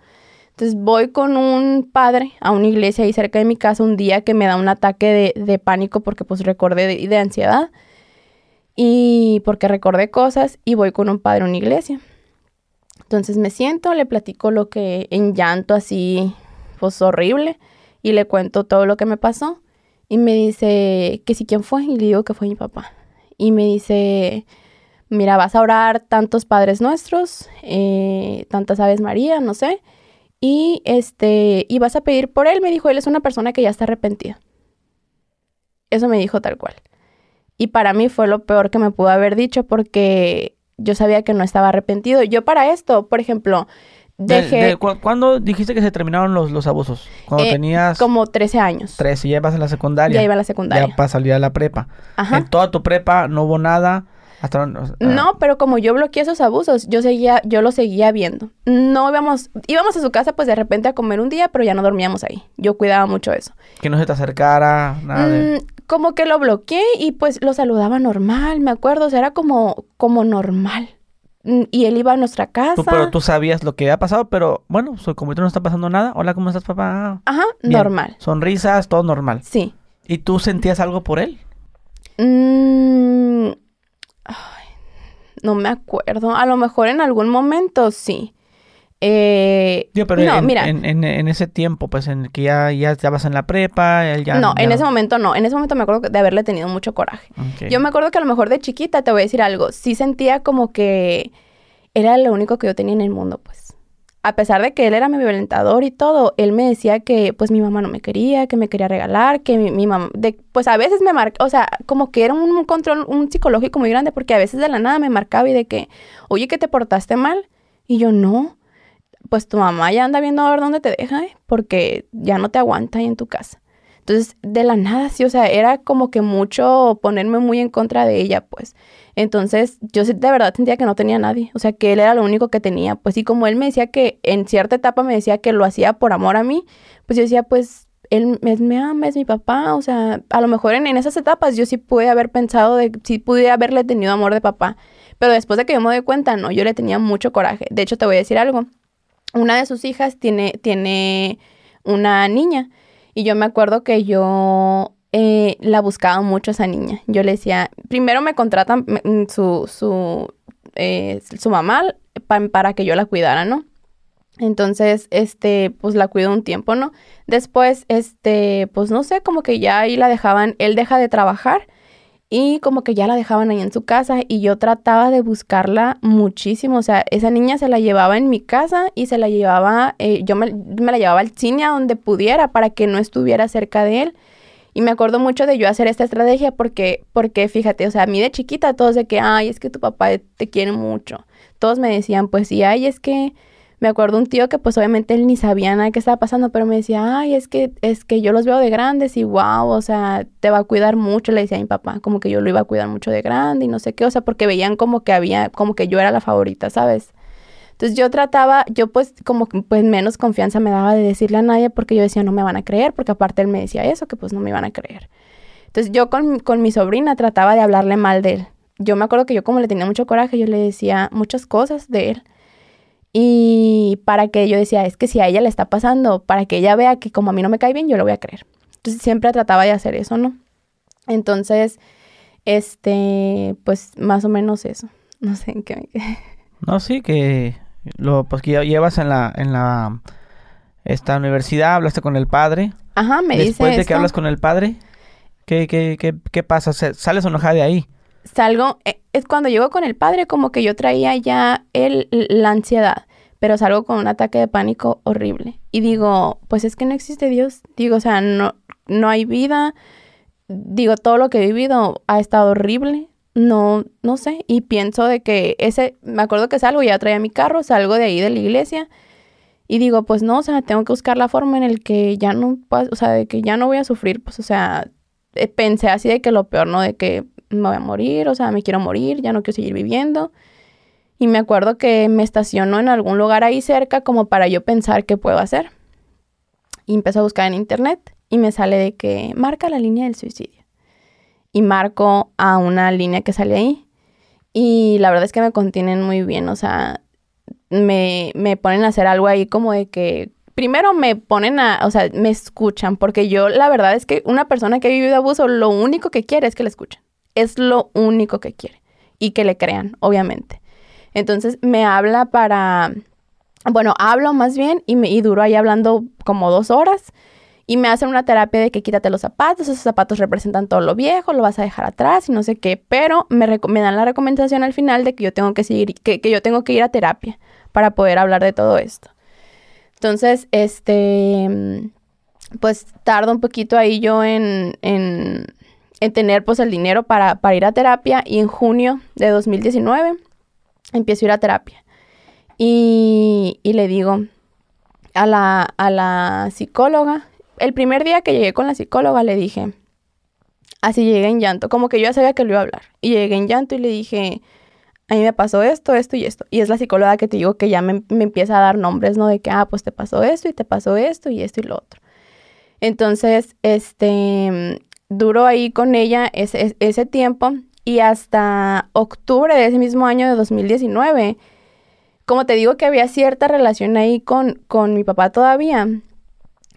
Entonces voy con un padre a una iglesia ahí cerca de mi casa un día que me da un ataque de, de pánico porque pues recordé de, de, ansiedad y porque recordé cosas y voy con un padre a una iglesia. Entonces me siento, le platico lo que en llanto así, pues horrible y le cuento todo lo que me pasó y me dice que si quién fue y le digo que fue mi papá y me dice mira vas a orar tantos padres nuestros, eh, tantas aves María, no sé y este, y vas a pedir por él, me dijo, él es una persona que ya está arrepentida. Eso me dijo tal cual. Y para mí fue lo peor que me pudo haber dicho porque yo sabía que no estaba arrepentido. Yo para esto, por ejemplo, dejé... ¿Cuándo dijiste que se terminaron los, los abusos? Cuando eh, tenías... Como 13 años. 13, ya ibas en la secundaria. Ya iba a la secundaria. Ya para salir a la prepa. Ajá. En toda tu prepa no hubo nada no, pero como yo bloqueé esos abusos, yo seguía, yo lo seguía viendo. No íbamos, íbamos a su casa pues de repente a comer un día, pero ya no dormíamos ahí. Yo cuidaba mucho eso. Que no se te acercara, nada de... Mm, como que lo bloqueé y pues lo saludaba normal, me acuerdo, o sea, era como, como normal. Mm, y él iba a nuestra casa. pero tú sabías lo que había pasado, pero bueno, como ahorita no está pasando nada. Hola, ¿cómo estás, papá? Ajá, normal. Sonrisas, todo normal. Sí. ¿Y tú sentías algo por él? Mmm no me acuerdo. A lo mejor en algún momento sí. Eh, pero no, en, mira. En, ese tiempo, pues en el que ya, ya estabas en la prepa, ya... No, en ese momento no. En ese momento me acuerdo de haberle tenido mucho coraje. Yo me acuerdo que a lo mejor de chiquita, te voy a decir algo, sí sentía como que era lo único que yo tenía en el mundo, pues a pesar de que él era mi violentador y todo, él me decía que pues mi mamá no me quería, que me quería regalar, que mi, mamá, de, pues a veces me marcaba, o sea, como que era un, control, un psicológico muy grande, porque a veces de la nada me marcaba y de que, oye, que te portaste mal, y yo no, pues tu mamá ya anda viendo a ver dónde te deja, ¿eh? porque ya no te aguanta ahí en tu casa. Entonces, de la nada, sí, o sea, era como que mucho ponerme muy en contra de ella, pues. Entonces, yo de verdad sentía que no tenía nadie, o sea, que él era lo único que tenía, pues, y como él me decía que en cierta etapa me decía que lo hacía por amor a mí, pues yo decía, pues, él me, ama, es mi papá, o sea, a lo mejor en, esas etapas yo sí pude haber pensado de, sí pude haberle tenido amor de papá, pero después de que yo me doy cuenta, no, yo le tenía mucho coraje. De hecho, te voy a decir algo, una de sus hijas tiene, tiene una niña, y yo me acuerdo que yo eh, la buscaba mucho esa niña. Yo le decía, primero me contratan mm, su, su, eh, su mamá para que yo la cuidara, ¿no? Entonces, este, pues la cuido un tiempo, ¿no? Después, este, pues no sé, como que ya ahí la dejaban, él deja de trabajar y como que ya la dejaban ahí en su casa y yo trataba de buscarla muchísimo. O sea, esa niña se la llevaba en mi casa y se la llevaba, eh, yo me, la llevaba al cine a donde pudiera para que no estuviera cerca de él. Y me acuerdo mucho de yo hacer esta estrategia porque, porque fíjate, o sea, a mí de chiquita todos de que, ay, es que tu papá te quiere mucho. Todos me decían, pues sí, ay, es que me acuerdo un tío que pues obviamente él ni sabía nada que estaba pasando, pero me decía, ay, es que, es que yo los veo de grandes y wow, o sea, te va a cuidar mucho, le decía a mi papá, como que yo lo iba a cuidar mucho de grande y no sé qué, o sea, porque veían como que había, como que yo era la favorita, ¿sabes? Entonces yo trataba, yo pues como pues menos confianza me daba de decirle a nadie porque yo decía no me van a creer, porque aparte él me decía eso, que pues no me iban a creer. Entonces yo con, con mi sobrina trataba de hablarle mal de él. Yo me acuerdo que yo como le tenía mucho coraje, yo le decía muchas cosas de él Y para que yo decía, es que si a ella le está pasando, para que ella vea que como a mí no me cae bien, yo lo voy a creer. Entonces siempre trataba de hacer eso, ¿no? Entonces, este, pues más o menos eso. No sé en qué me No, sí, que lo pues que llevas en la en la esta universidad, hablaste con el padre. Ajá, me Después dice de que hablas con el padre, ¿qué, qué, qué, qué pasa? ¿Sales enojada de ahí? salgo, eh, cuando llego con el padre, como que yo traía ya el, la ansiedad, pero salgo con un ataque de pánico horrible. Y digo, pues es que no existe Dios. Digo, o sea, no, no hay vida. Digo, todo lo que he vivido ha estado horrible. No, no sé. Y pienso de que ese, me acuerdo que salgo, ya traía mi carro, salgo de ahí de la iglesia. Y digo, pues no, o sea, tengo que buscar la forma en el que ya no, o sea, de que ya no voy a sufrir, pues, o sea, eh, pensé así de que lo peor, ¿no? De que me voy a morir, o sea, me quiero morir, ya no quiero seguir viviendo. Y me acuerdo que me estacionó en algún lugar ahí cerca como para yo pensar qué puedo hacer. Y empecé a buscar en internet y me sale de que marca la línea del suicidio. Y marco a una línea que sale ahí. Y la verdad es que me contienen muy bien, o sea, me, me ponen a hacer algo ahí como de que primero me ponen a, o sea, me escuchan, porque yo la verdad es que una persona que ha vivido abuso lo único que quiere es que le escuchen. Es lo único que quiere. Y que le crean, obviamente. Entonces me habla para, bueno, hablo más bien y, me, y duro ahí hablando como dos horas. Y me hacen una terapia de que quítate los zapatos, esos zapatos representan todo lo viejo, lo vas a dejar atrás y no sé qué. Pero me, me dan la recomendación al final de que yo tengo que seguir, que, que yo tengo que ir a terapia para poder hablar de todo esto. Entonces, este, pues tardo un poquito ahí yo en, en tener pues el dinero para, para ir a terapia y en junio de 2019 empiezo a ir a terapia. Y, y le digo a la, a la psicóloga, el primer día que llegué con la psicóloga le dije, así llegué en llanto, como que yo ya sabía que lo iba a hablar. Y llegué en llanto y le dije, a mí me pasó esto, esto y esto. Y es la psicóloga que te digo que ya me, me empieza a dar nombres, ¿no? De que, ah, pues te pasó esto y te pasó esto y esto y lo otro. Entonces, este, duró ahí con ella ese, ese- tiempo y hasta octubre de ese mismo año de 2019, como te digo que había cierta relación ahí con, con mi papá todavía,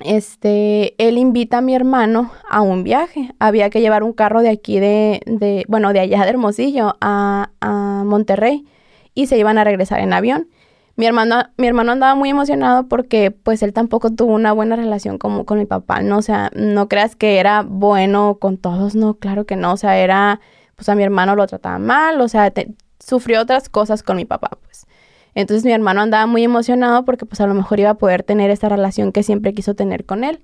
este, él invita a mi hermano a un viaje. Había que llevar un carro de aquí de, de bueno, de allá de Hermosillo a, a Monterrey y se iban a regresar en avión. Mi hermano, mi hermano andaba muy emocionado porque pues él tampoco tuvo una buena relación como con mi papá, ¿no? O sea, no creas que era bueno con todos, no, claro que no, o sea, era, pues a mi hermano lo trataba mal, o sea, te- sufrió otras cosas con mi papá, pues. Entonces mi hermano andaba muy emocionado porque pues a lo mejor iba a poder tener esta relación que siempre quiso tener con él.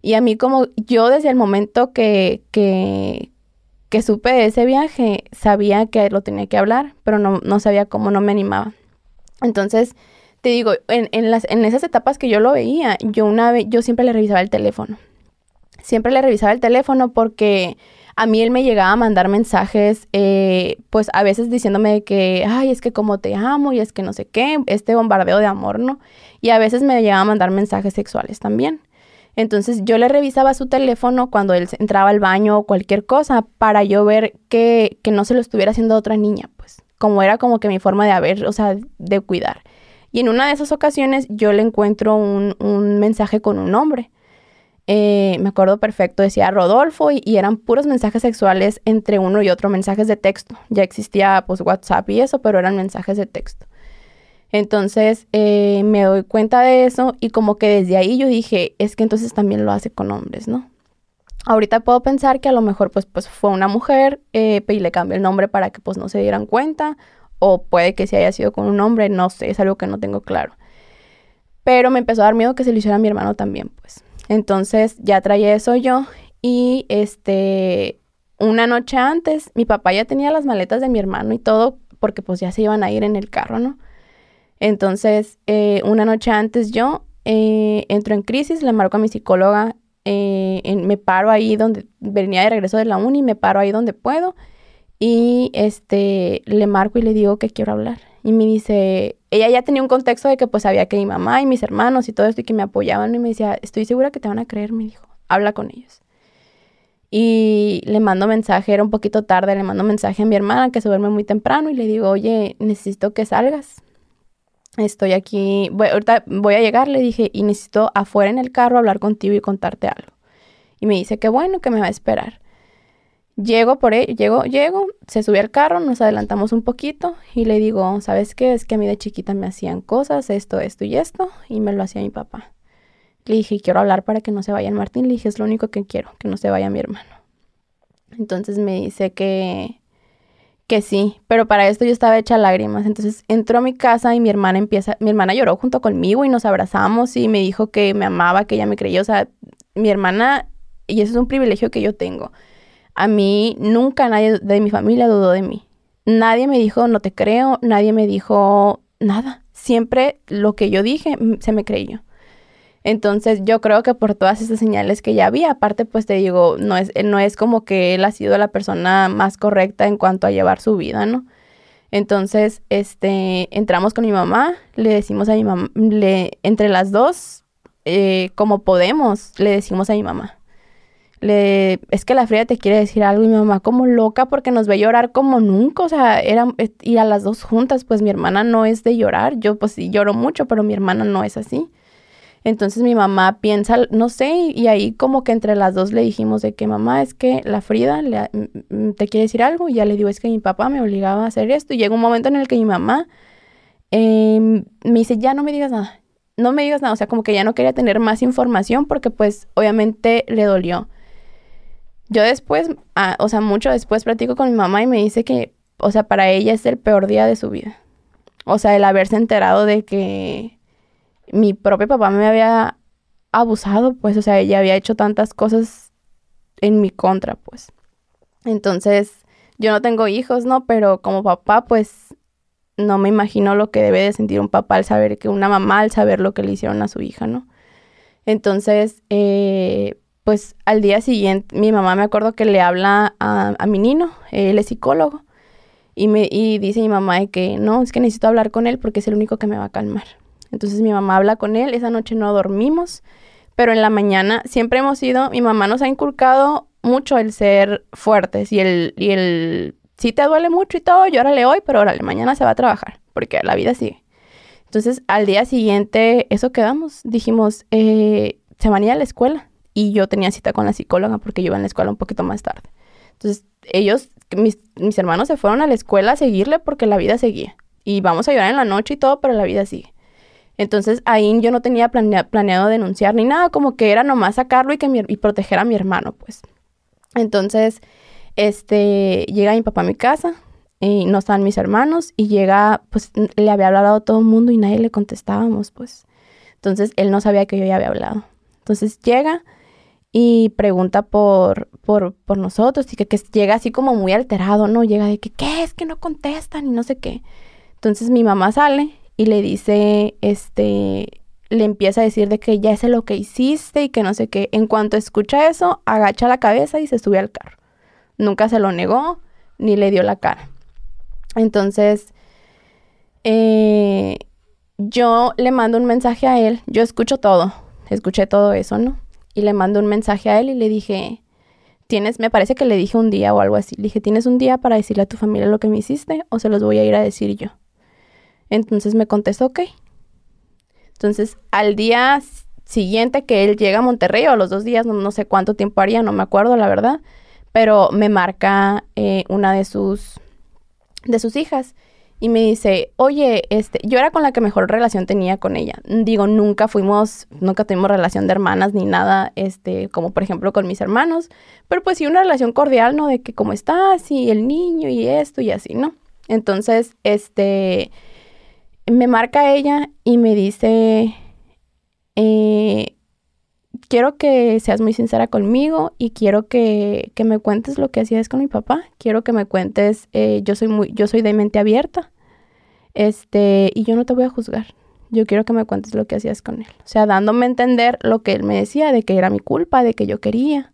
Y a mí como yo desde el momento que, que, que supe de ese viaje, sabía que lo tenía que hablar, pero no, no sabía cómo, no me animaba. Entonces, te digo, en, en, las, en esas etapas que yo lo veía, yo una vez, yo siempre le revisaba el teléfono. Siempre le revisaba el teléfono porque a mí él me llegaba a mandar mensajes, eh, pues a veces diciéndome que, ay, es que como te amo y es que no sé qué, este bombardeo de amor, ¿no? Y a veces me llegaba a mandar mensajes sexuales también. Entonces yo le revisaba su teléfono cuando él entraba al baño o cualquier cosa para yo ver que, que no se lo estuviera haciendo a otra niña, pues como era como que mi forma de haber, o sea, de cuidar. Y en una de esas ocasiones yo le encuentro un, un mensaje con un nombre. Eh, me acuerdo perfecto, decía Rodolfo y, y eran puros mensajes sexuales entre uno y otro, mensajes de texto. Ya existía pues WhatsApp y eso, pero eran mensajes de texto. Entonces eh, me doy cuenta de eso y como que desde ahí yo dije, es que entonces también lo hace con hombres, ¿no? Ahorita puedo pensar que a lo mejor pues, pues fue una mujer eh, y le cambié el nombre para que pues no se dieran cuenta o puede que sí haya sido con un hombre, no sé, es algo que no tengo claro. Pero me empezó a dar miedo que se lo hiciera mi hermano también, pues. Entonces ya traía eso yo y este, una noche antes, mi papá ya tenía las maletas de mi hermano y todo porque pues ya se iban a ir en el carro, ¿no? Entonces, eh, una noche antes yo eh, entro en crisis, le marco a mi psicóloga, eh, me paro ahí donde venía de regreso de la uni, me paro ahí donde puedo y este le marco y le digo que quiero hablar. Y me dice, ella ya tenía un contexto de que pues sabía que mi mamá y mis hermanos y todo esto y que me apoyaban y me decía, estoy segura que te van a creer, me dijo, habla con ellos. Y le mando mensaje, era un poquito tarde, le mando mensaje a mi hermana que se duerme muy temprano y le digo, oye, necesito que salgas. Estoy aquí, voy, ahorita voy a llegar, le dije, y necesito afuera en el carro hablar contigo y contarte algo. Y me dice que bueno, que me va a esperar. Llego por él, llego, llego, se sube al carro, nos adelantamos un poquito y le digo, ¿sabes qué? Es que a mí de chiquita me hacían cosas, esto, esto y esto, y me lo hacía mi papá. Le dije, quiero hablar para que no se vaya Martín. Le dije, es lo único que quiero, que no se vaya mi hermano. Entonces me dice que, que sí, pero para esto yo estaba hecha lágrimas. Entonces entró a mi casa y mi hermana empieza, mi hermana lloró junto conmigo y nos abrazamos y me dijo que me amaba, que ella me creía. O sea, mi hermana, y eso es un privilegio que yo tengo. A mí nunca nadie de mi familia dudó de mí. Nadie me dijo no te creo, nadie me dijo nada. Siempre lo que yo dije mm, se me creyó. Entonces yo creo que por todas esas señales que ya había, aparte pues te digo, no es, no es como que él ha sido la persona más correcta en cuanto a llevar su vida, ¿no? Entonces, este, entramos con mi mamá, le decimos a mi mamá, le, entre las dos, eh, como podemos, le decimos a mi mamá. Le, es que la fría te quiere decir algo y mi mamá como loca porque nos ve llorar como nunca, o sea, era, y a las dos juntas, pues mi hermana no es de llorar, yo pues sí lloro mucho, pero mi hermana no es así. Entonces mi mamá piensa, no sé, y ahí como que entre las dos le dijimos de que mamá es que la Frida le, te quiere decir algo y ya le digo es que mi papá me obligaba a hacer esto y llega un momento en el que mi mamá em, me dice ya no me digas nada, no me digas nada, o sea como que ya no quería tener más información porque pues obviamente le dolió. Yo después, ah, o sea mucho después platico con mi mamá y me dice que, o sea, para ella es el peor día de su vida. O sea, el haberse enterado de que mi propio papá me había abusado, pues, o sea, ella había hecho tantas cosas en mi contra, pues. Entonces, yo no tengo hijos, ¿no? Pero como papá, pues, no me imagino lo que debe de sentir un papá al saber que una mamá, al saber lo que le hicieron a su hija, ¿no? Entonces, eh, pues al día siguiente, mi mamá me acuerdo que le habla a, a mi niño, él es psicólogo, y, me, y dice mi mamá que no, es que necesito hablar con él porque es el único que me va a calmar. Entonces mi mamá habla con él, esa noche no dormimos, pero en la mañana siempre hemos sido, mi mamá nos ha inculcado mucho el ser fuertes y el, y el, si te duele mucho y todo, llórale hoy, pero órale, mañana se va a trabajar, porque la vida sigue. Entonces al día siguiente, eso quedamos, dijimos, eh, se van a ir a la escuela y yo tenía cita con la psicóloga porque yo iba a la escuela un poquito más tarde. Entonces ellos, mis, mis hermanos se fueron a la escuela a seguirle porque la vida seguía. Y vamos a llorar en la noche y todo, pero la vida sigue. Entonces ahí yo no tenía planeado denunciar ni nada, como que era nomás sacarlo y, que y proteger a mi hermano, pues. Entonces, este, llega mi papá a mi casa y no estaban mis hermanos y llega, pues le había hablado a todo el mundo y nadie le contestábamos, pues. Entonces él no sabía que yo ya había hablado. Entonces llega y pregunta por, por, por nosotros y que, que, llega así como muy alterado, ¿no? Llega de que, ¿qué es que no contestan y no sé qué? Entonces mi mamá sale y le dice, este, le empieza a decir de que ya es lo que hiciste y que no sé qué. En cuanto escucha eso, agacha la cabeza y se sube al carro. Nunca se lo negó ni le dio la cara. Entonces, eh, yo le mando un mensaje a él. Yo escucho todo, escuché todo eso, ¿no? Y le mando un mensaje a él y le dije, tienes, me parece que le dije un día o algo así. Le dije, ¿tienes un día para decirle a tu familia lo que me hiciste o se los voy a ir a decir yo? Entonces me contestó, ok. Entonces al día siguiente que él llega a Monterrey, o a los dos días, no, sé cuánto tiempo haría, no me acuerdo la verdad, pero me marca eh, una de sus, de sus hijas y me dice, oye, este, yo era con la que mejor relación tenía con ella. Digo, nunca fuimos, nunca tuvimos relación de hermanas ni nada, este, como por ejemplo con mis hermanos, pero pues sí una relación cordial, ¿no? De que cómo estás y el niño y esto y así, ¿no? Entonces, este, me marca ella y me dice, eh, quiero que seas muy sincera conmigo y quiero que, me cuentes lo que hacías con mi papá. Quiero que me cuentes, eh, yo soy muy, yo soy de mente abierta. Este, y yo no te voy a juzgar. Yo quiero que me cuentes lo que hacías con él. O sea, dándome a entender lo que él me decía, de que era mi culpa, de que yo quería.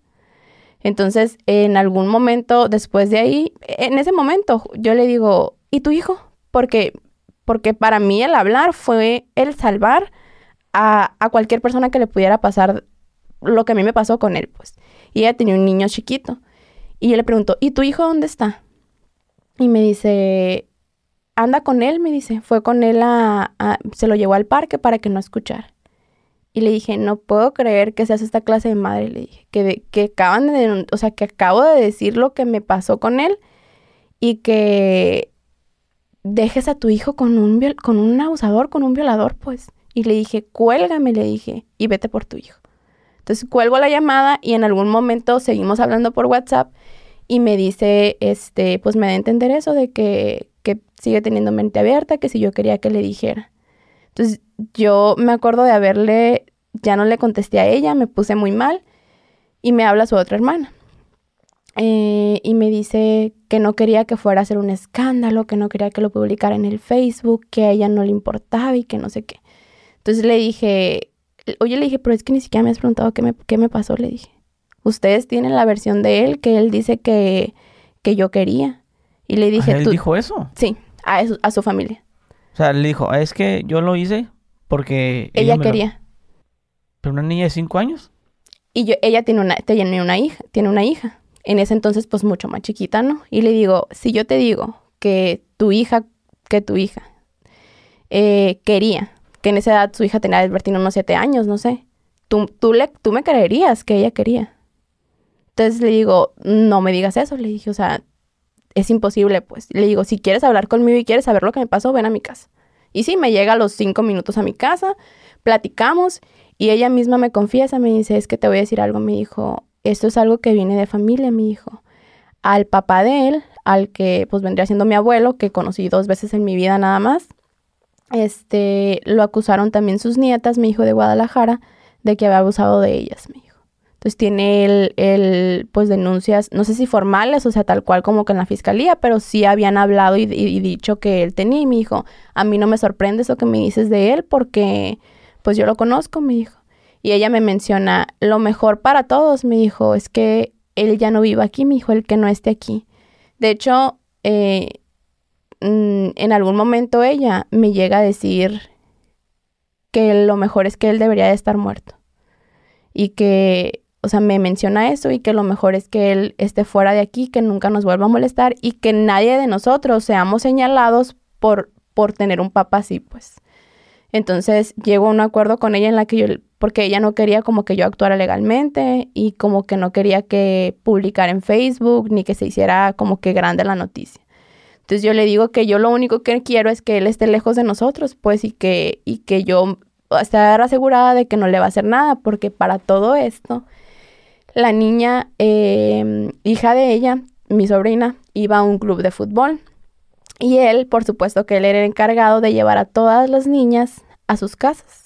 Entonces, en algún momento después de ahí, en ese momento, yo le digo, ¿y tu hijo? Porque porque para mí el hablar fue el salvar a, cualquier persona que le pudiera pasar lo que a mí me pasó con él, pues. Y ella tenía un niño chiquito. Y yo le pregunto, ¿y tu hijo dónde está? Y me dice, anda con él, me dice, fue con él a, se lo llevó al parque para que no escuchara. Y le dije, no puedo creer que seas esta clase de madre. Le dije, que, que acaban de, o sea, que acabo de decir lo que me pasó con él y que dejes a tu hijo con un, con un abusador, con un violador, pues. Y le dije, cuélgame, le dije, y vete por tu hijo. Entonces cuelgo la llamada y en algún momento seguimos hablando por WhatsApp y me dice, este, pues me da a entender eso de que, que sigue teniendo mente abierta, que si yo quería que le dijera. Entonces yo me acuerdo de haberle, ya no le contesté a ella, me puse muy mal y me habla su otra hermana. Eh, y me dice que no quería que fuera a hacer un escándalo, que no quería que lo publicara en el Facebook, que a ella no le importaba y que no sé qué. Entonces le dije, oye, le dije, pero es que ni siquiera me has preguntado qué me, qué me pasó, le dije. Ustedes tienen la versión de él que él dice que, que yo quería. Y le dije, ¿Él dijo eso? Sí, a, a su familia. O sea, le dijo, es que yo lo hice porque... Ella quería. ¿Pero una niña de cinco años? Y yo, ella tiene una, tiene una hija, tiene una hija. En ese entonces, pues mucho más chiquita, ¿no? Y le digo, si yo te digo que tu hija, que tu hija eh, quería, que en esa edad su hija tenía Albertino unos siete años, no sé, tú, tú, le, tú me creerías que ella quería. Entonces le digo, no me digas eso, le dije, o sea, es imposible, pues. Le digo, si quieres hablar conmigo y quieres saber lo que me pasó, ven a mi casa. Y sí, me llega a los cinco minutos a mi casa, platicamos y ella misma me confiesa, me dice, es que te voy a decir algo, me dijo, esto es algo que viene de familia, mi hijo. Al papá de él, al que pues vendría siendo mi abuelo, que conocí dos veces en mi vida nada más, este, lo acusaron también sus nietas, mi hijo de Guadalajara, de que había abusado de ellas, mi hijo. Entonces tiene él, él, pues denuncias, no sé si formales, o sea, tal cual como que en la fiscalía, pero sí habían hablado y, dicho que él tenía mi hijo, a mí no me sorprende eso que me dices de él porque pues yo lo conozco, mi hijo. Y ella me menciona, lo mejor para todos, me dijo, es que él ya no viva aquí, mi hijo, el que no esté aquí. De hecho, eh, mm, en algún momento ella me llega a decir que lo mejor es que él debería de estar muerto. Y que, o sea, me menciona eso y que lo mejor es que él esté fuera de aquí, que nunca nos vuelva a molestar y que nadie de nosotros seamos señalados por, por tener un papá así, pues. Entonces llego a un acuerdo con ella en la que yo, porque ella no quería como que yo actuara legalmente y como que no quería que publicara en Facebook ni que se hiciera como que grande la noticia. Entonces yo le digo que yo lo único que quiero es que él esté lejos de nosotros, pues, y que, y que yo esté asegurada de que no le va a hacer nada, porque para todo esto, la niña, em, hija de ella, mi sobrina, iba a un club de fútbol y él, por supuesto que él era encargado de llevar a todas las niñas a sus casas.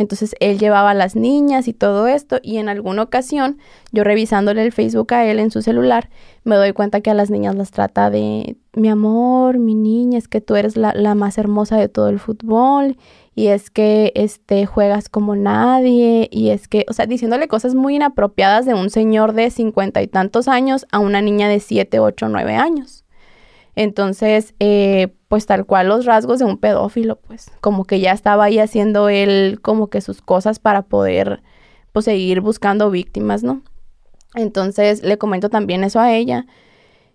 Entonces él llevaba a las niñas y todo esto y en alguna ocasión yo revisándole el Facebook a él en su celular me doy cuenta que a las niñas las trata de mi amor, mi niña, es que tú eres la, la más hermosa de todo el fútbol y es que este juegas como nadie y es que, o sea, diciéndole cosas muy inapropiadas de un señor de cincuenta y tantos años a una niña de siete, ocho, nueve años. Entonces, eh, pues tal cual los rasgos de un pedófilo, pues como que ya estaba ahí haciendo él como que sus cosas para poder, pues seguir buscando víctimas, ¿no? Entonces le comento también eso a ella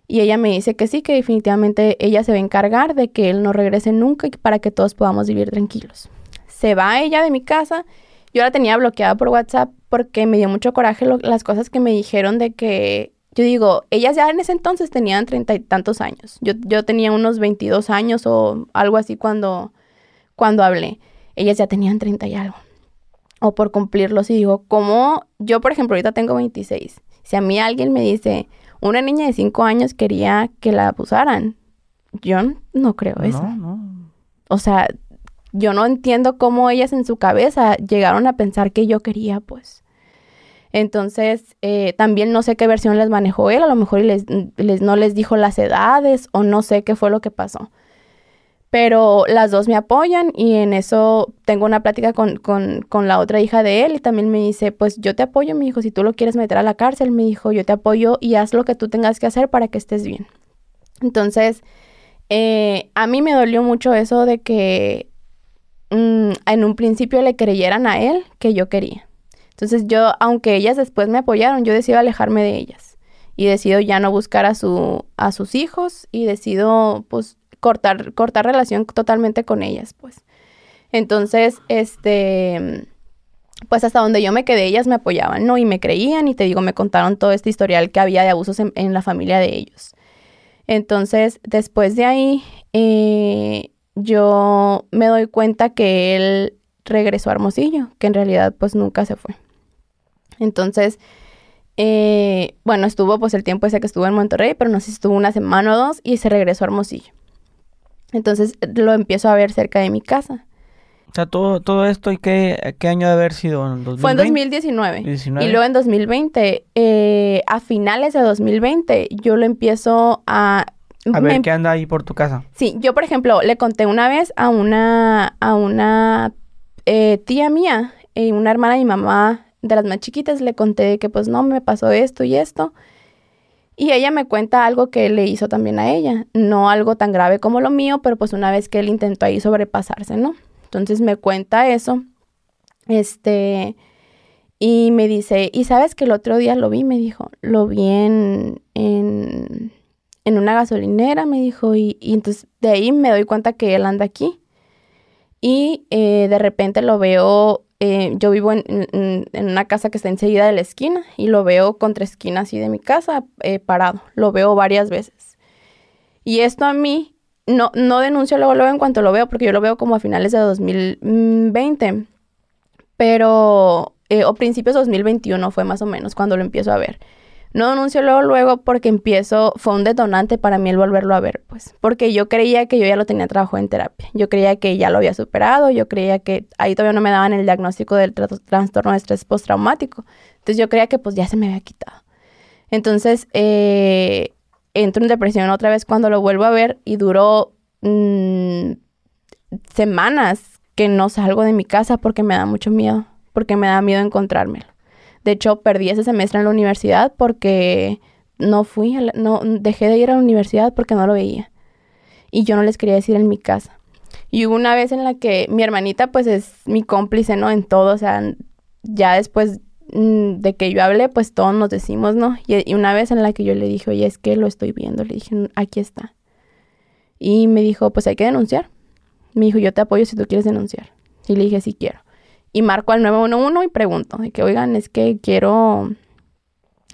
y ella me dice que sí, que definitivamente ella se va a encargar de que él no regrese nunca y para que todos podamos vivir tranquilos. Se va ella de mi casa, yo la tenía bloqueada por WhatsApp porque me dio mucho coraje las cosas que me dijeron de que yo digo, ellas ya en ese entonces tenían treinta y tantos años. Yo, yo tenía unos 22 años o algo así cuando, cuando hablé. Ellas ya tenían treinta y algo. O por cumplirlos. Y digo, ¿cómo? Yo, por ejemplo, ahorita tengo 26. Si a mí alguien me dice, una niña de 5 años quería que la abusaran, yo no creo eso. No, no. O sea, yo no entiendo cómo ellas en su cabeza llegaron a pensar que yo quería, pues. Entonces, eh, también no sé qué versión les manejó él, a lo mejor les, no les dijo las edades o no sé qué fue lo que pasó. Pero las dos me apoyan y en eso tengo una plática con, con, la otra hija de él y también me dice, pues yo te apoyo, mi hijo, si tú lo quieres meter a la cárcel, me dijo, yo te apoyo y haz lo que tú tengas que hacer para que estés bien. Entonces, eh, a mí me dolió mucho eso de que mm, en un principio le creyeran a él que yo quería. Entonces yo, aunque ellas después me apoyaron, yo decido alejarme de ellas y decido ya no buscar a, su, a sus hijos y decido pues cortar, cortar relación totalmente con ellas, pues. Entonces, este, pues hasta donde yo me quedé, ellas me apoyaban, ¿no? Y me creían y te digo, me contaron todo este historial que había de abusos en, la familia de ellos. Entonces, después de ahí, eh, yo me doy cuenta que él regresó a Hermosillo, que en realidad pues nunca se fue. Entonces, eh, bueno, estuvo pues el tiempo ese que estuvo en Monterrey, pero no sé si estuvo una semana o dos y se regresó a Hermosillo. Entonces lo empiezo a ver cerca de mi casa. O sea, todo, todo esto, ¿y qué, qué año de haber sido? ¿En 2020? Fue en 2019. 19. Y luego en 2020, eh, a finales de 2020, yo lo empiezo a... A me ver, ¿qué anda ahí por tu casa? Sí, yo por ejemplo le conté una vez a una, a una eh, tía mía, eh, una hermana de mi mamá, de las más chiquitas, le conté que pues no, me pasó esto y esto. Y ella me cuenta algo que le hizo también a ella. No algo tan grave como lo mío, pero pues una vez que él intentó ahí sobrepasarse, ¿no? Entonces me cuenta eso. Este... Y me dice, ¿y sabes que el otro día lo vi? Me dijo, lo vi en, en, una gasolinera, me dijo, y, y entonces de ahí me doy cuenta que él anda aquí. Y eh, de repente lo veo, eh, yo vivo en, una casa que está enseguida de la esquina y lo veo contra esquina así de mi casa eh, parado. Lo veo varias veces. Y esto a mí, no, no denuncio luego, luego en cuanto lo veo, porque yo lo veo como a finales de 2020. Pero, eh, o principios de 2021 fue más o menos cuando lo empiezo a ver. No denuncio luego, luego porque empiezo, fue un detonante para mí el volverlo a ver, pues, porque yo creía que yo ya lo tenía trabajo en terapia, yo creía que ya lo había superado, yo creía que ahí todavía no me daban el diagnóstico del tra trastorno de estrés postraumático, entonces yo creía que pues ya se me había quitado. Entonces, eh, entro en depresión otra vez cuando lo vuelvo a ver y duró mmm, semanas que no salgo de mi casa porque me da mucho miedo, porque me da miedo encontrármelo. De hecho, perdí ese semestre en la universidad porque no fui, la, no dejé de ir a la universidad porque no lo veía. Y yo no les quería decir en mi casa. Y hubo una vez en la que mi hermanita pues es mi cómplice, ¿no? En todo, o sea, ya después mmm, de que yo hablé, pues todos nos decimos, ¿no? Y, y, una vez en la que yo le dije, oye, es que lo estoy viendo, le dije, aquí está. Y me dijo, pues hay que denunciar. Me dijo, yo te apoyo si tú quieres denunciar. Y le dije, sí quiero y marco al 911 y pregunto, de que oigan, es que quiero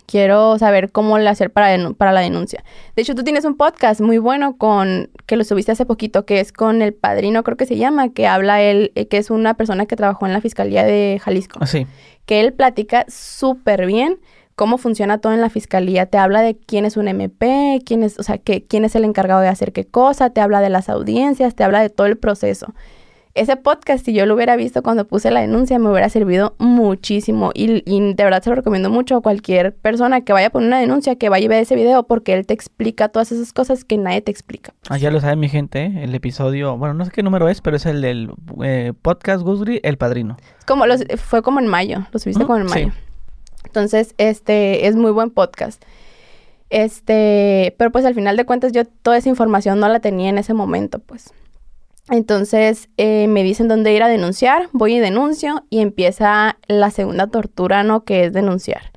quiero saber cómo le hacer para, para la denuncia. De hecho, tú tienes un podcast muy bueno con que lo subiste hace poquito, que es con el padrino, creo que se llama, que habla él, eh, que es una persona que trabajó en la Fiscalía de Jalisco. Ah, sí. Que él platica súper bien cómo funciona todo en la fiscalía. Te habla de quién es un MP, quién es, o sea, que, quién es el encargado de hacer qué cosa, te habla de las audiencias, te habla de todo el proceso ese podcast, si yo lo hubiera visto cuando puse la denuncia, me hubiera servido muchísimo. Y, y, de verdad se lo recomiendo mucho a cualquier persona que vaya a poner una denuncia, que vaya a ver ese video, porque él te explica todas esas cosas que nadie te explica. Ah, ya lo sabe mi gente, ¿eh? el episodio, bueno, no sé qué número es, pero es el del eh, podcast Gusgri, El Padrino. Como los, fue como en mayo, lo subiste uh -huh, como en mayo. Sí. Entonces, este es muy buen podcast. Este, pero pues al final de cuentas yo toda esa información no la tenía en ese momento, pues. Entonces eh, me dicen dónde ir a denunciar, voy y denuncio y empieza la segunda tortura, ¿no? Que es denunciar.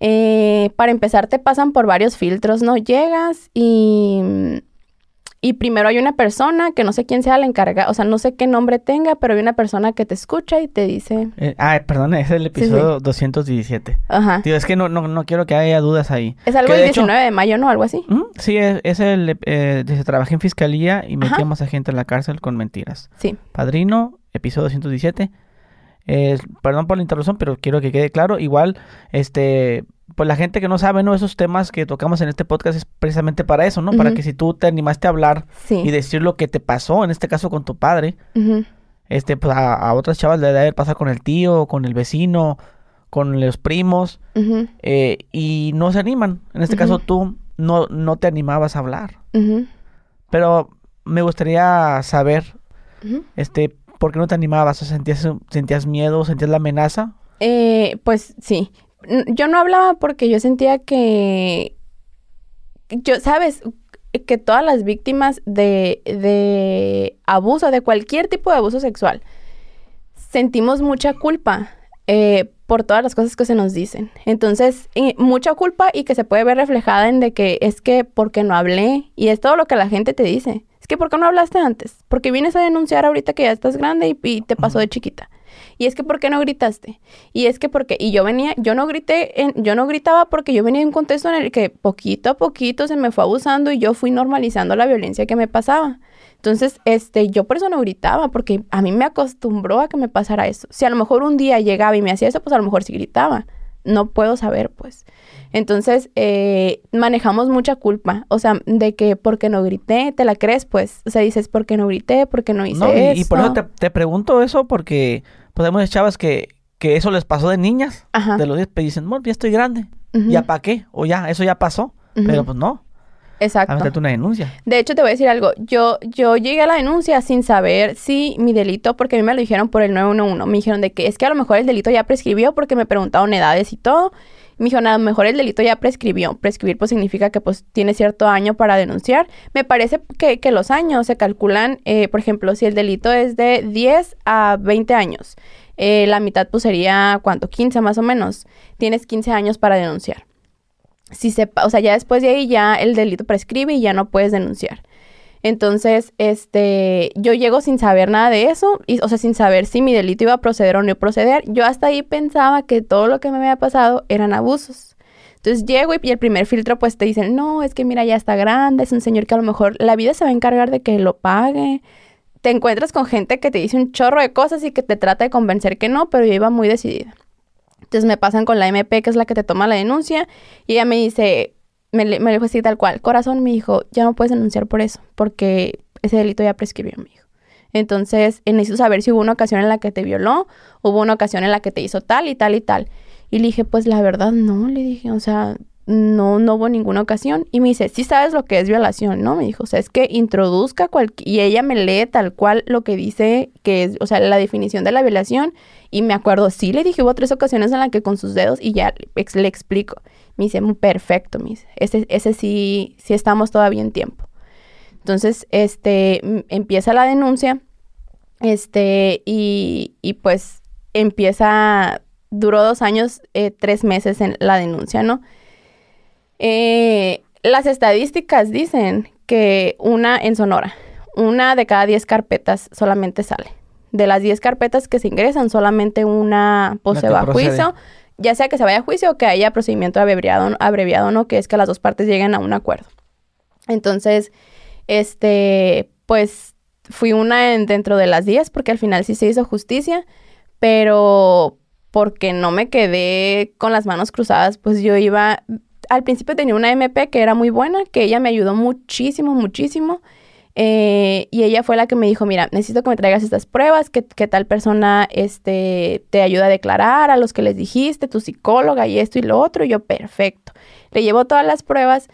Eh, para empezar te pasan por varios filtros, ¿no? Llegas y, y primero hay una persona que no sé quién sea la encargada, o sea, no sé qué nombre tenga, pero hay una persona que te escucha y te dice... Eh, ah, perdón, es el episodio sí, sí. 217. Ajá. Tío, es que no, no, no quiero que haya dudas ahí. Es algo del de 19 hecho, de mayo, ¿no? Algo así. ¿Mm? Sí, es, es el... Eh, trabajé en fiscalía y metíamos Ajá. a gente en la cárcel con mentiras. Sí. Padrino, episodio 217. Eh, perdón por la interrupción, pero quiero que quede claro. Igual, este, pues la gente que no sabe, ¿no? Esos temas que tocamos en este podcast es precisamente para eso, ¿no? Uh -huh. Para que si tú te animaste a hablar sí. y decir lo que te pasó, en este caso con tu padre, uh -huh. este, pues a, a, otras chavas le debe pasar con el tío, con el vecino, con los primos, uh -huh. eh, y no se animan. En este caso tú no, no te animabas a hablar. Pero me gustaría saber, este, ¿por qué no te animabas? ¿Sentías, sentías miedo? ¿Sentías la amenaza? Eh, pues sí. Yo no hablaba porque yo sentía que. Yo, ¿sabes? Que todas las víctimas de, de abuso, de cualquier tipo de abuso sexual, sentimos mucha culpa. Eh, por todas las cosas que se nos dicen. Entonces, mucha culpa y que se puede ver reflejada en de que es que porque no hablé y es todo lo que la gente te dice. Es que ¿por qué no hablaste antes? Porque vienes a denunciar ahorita que ya estás grande y, te pasó de chiquita. Y es que ¿por qué no gritaste? Y es que porque y yo venía, yo no grité, en, yo no gritaba porque yo venía en un contexto en el que poquito a poquito se me fue abusando y yo fui normalizando la violencia que me pasaba. Entonces, este, yo por eso no gritaba, porque a mí me acostumbró a que me pasara eso. Si a lo mejor un día llegaba y me hacía eso, pues a lo mejor sí gritaba. No puedo saber, pues. Entonces, eh, manejamos mucha culpa. O sea, de que porque no grité, te la crees, pues. O sea, dices, porque no grité? porque no hice no, y, eso? Y por eso te, pregunto eso, porque podemos chavas que, que eso les pasó de niñas. De los 10, pero dicen, bueno, ya estoy grande. ¿Ya para qué? O ya, eso ya pasó. Pero pues no. Exacto. una denuncia. De hecho, te voy a decir algo. Yo, yo llegué a la denuncia sin saber si mi delito, porque a mí me lo dijeron por el 911. Me dijeron de que es que a lo mejor el delito ya prescribió porque me preguntaron edades y todo. Me dijeron, a lo mejor el delito ya prescribió. Prescribir pues significa que pues tiene cierto año para denunciar. Me parece que, los años se calculan, eh, por ejemplo, si el delito es de 10 a 20 años. Eh, la mitad pues sería, ¿cuánto? 15 más o menos. Tienes 15 años para denunciar si se, o sea, ya después de ahí ya el delito prescribe y ya no puedes denunciar. Entonces, este, yo llego sin saber nada de eso, y, o sea, sin saber si mi delito iba a proceder o no proceder. Yo hasta ahí pensaba que todo lo que me había pasado eran abusos. Entonces llego y, el primer filtro pues te dicen, no, es que mira, ya está grande, es un señor que a lo mejor la vida se va a encargar de que lo pague. Te encuentras con gente que te dice un chorro de cosas y que te trata de convencer que no, pero yo iba muy decidida. Entonces me pasan con la MP, que es la que te toma la denuncia, y ella me dice, me, me dijo así tal cual, corazón, me dijo, ya no puedes denunciar por eso, porque ese delito ya prescribió, me dijo. Entonces, necesito saber si hubo una ocasión en la que te violó, hubo una ocasión en la que te hizo tal y tal y tal. Y le dije, pues la verdad no, le dije, o sea, no, no hubo ninguna ocasión. Y me dice, sí sabes lo que es violación, ¿no? Me dijo, o sea, es que introduzca cualquier... Y ella me lee tal cual lo que dice que es, o sea, la definición de la violación. Y me acuerdo, sí le dije, hubo tres ocasiones en las que con sus dedos y ya le, explico. Me dice, perfecto, me dice, ese, ese sí, sí estamos todavía en tiempo. Entonces, este, empieza la denuncia, este, y, y pues empieza, duró dos años, eh, tres meses en la denuncia, ¿no? Eh, las estadísticas dicen que una en Sonora, una de cada diez carpetas solamente sale. De las diez carpetas que se ingresan, solamente una pues, se va a juicio, ya sea que se vaya a juicio o que haya procedimiento abreviado, abreviado, ¿no? Que es que las dos partes lleguen a un acuerdo. Entonces, este, pues fui una en, dentro de las diez porque al final sí se hizo justicia, pero porque no me quedé con las manos cruzadas, pues yo iba al principio tenía una MP que era muy buena, que ella me ayudó muchísimo, muchísimo. Eh, y ella fue la que me dijo, mira, necesito que me traigas estas pruebas, que, tal persona este, te ayuda a declarar, a los que les dijiste, tu psicóloga y esto y lo otro. Y yo, perfecto. Le llevo todas las pruebas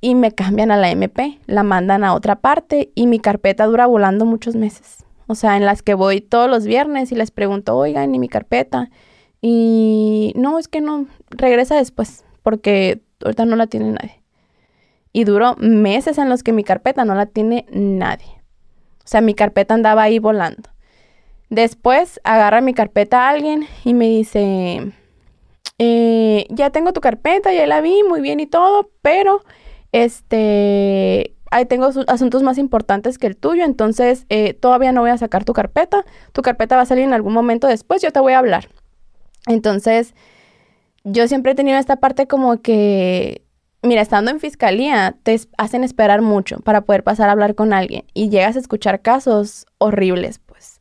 y me cambian a la MP, la mandan a otra parte y mi carpeta dura volando muchos meses. O sea, en las que voy todos los viernes y les pregunto, oigan, ¿y mi carpeta? Y no, es que no, regresa después, porque ahorita no la tiene nadie. Y duró meses en los que mi carpeta no la tiene nadie. O sea, mi carpeta andaba ahí volando. Después agarra mi carpeta a alguien y me dice, eh, ya tengo tu carpeta, ya la vi muy bien y todo, pero este, ahí tengo asuntos más importantes que el tuyo, entonces eh, todavía no voy a sacar tu carpeta. Tu carpeta va a salir en algún momento después, yo te voy a hablar. Entonces, yo siempre he tenido esta parte como que, mira, estando en fiscalía, te hacen esperar mucho para poder pasar a hablar con alguien y llegas a escuchar casos horribles, pues.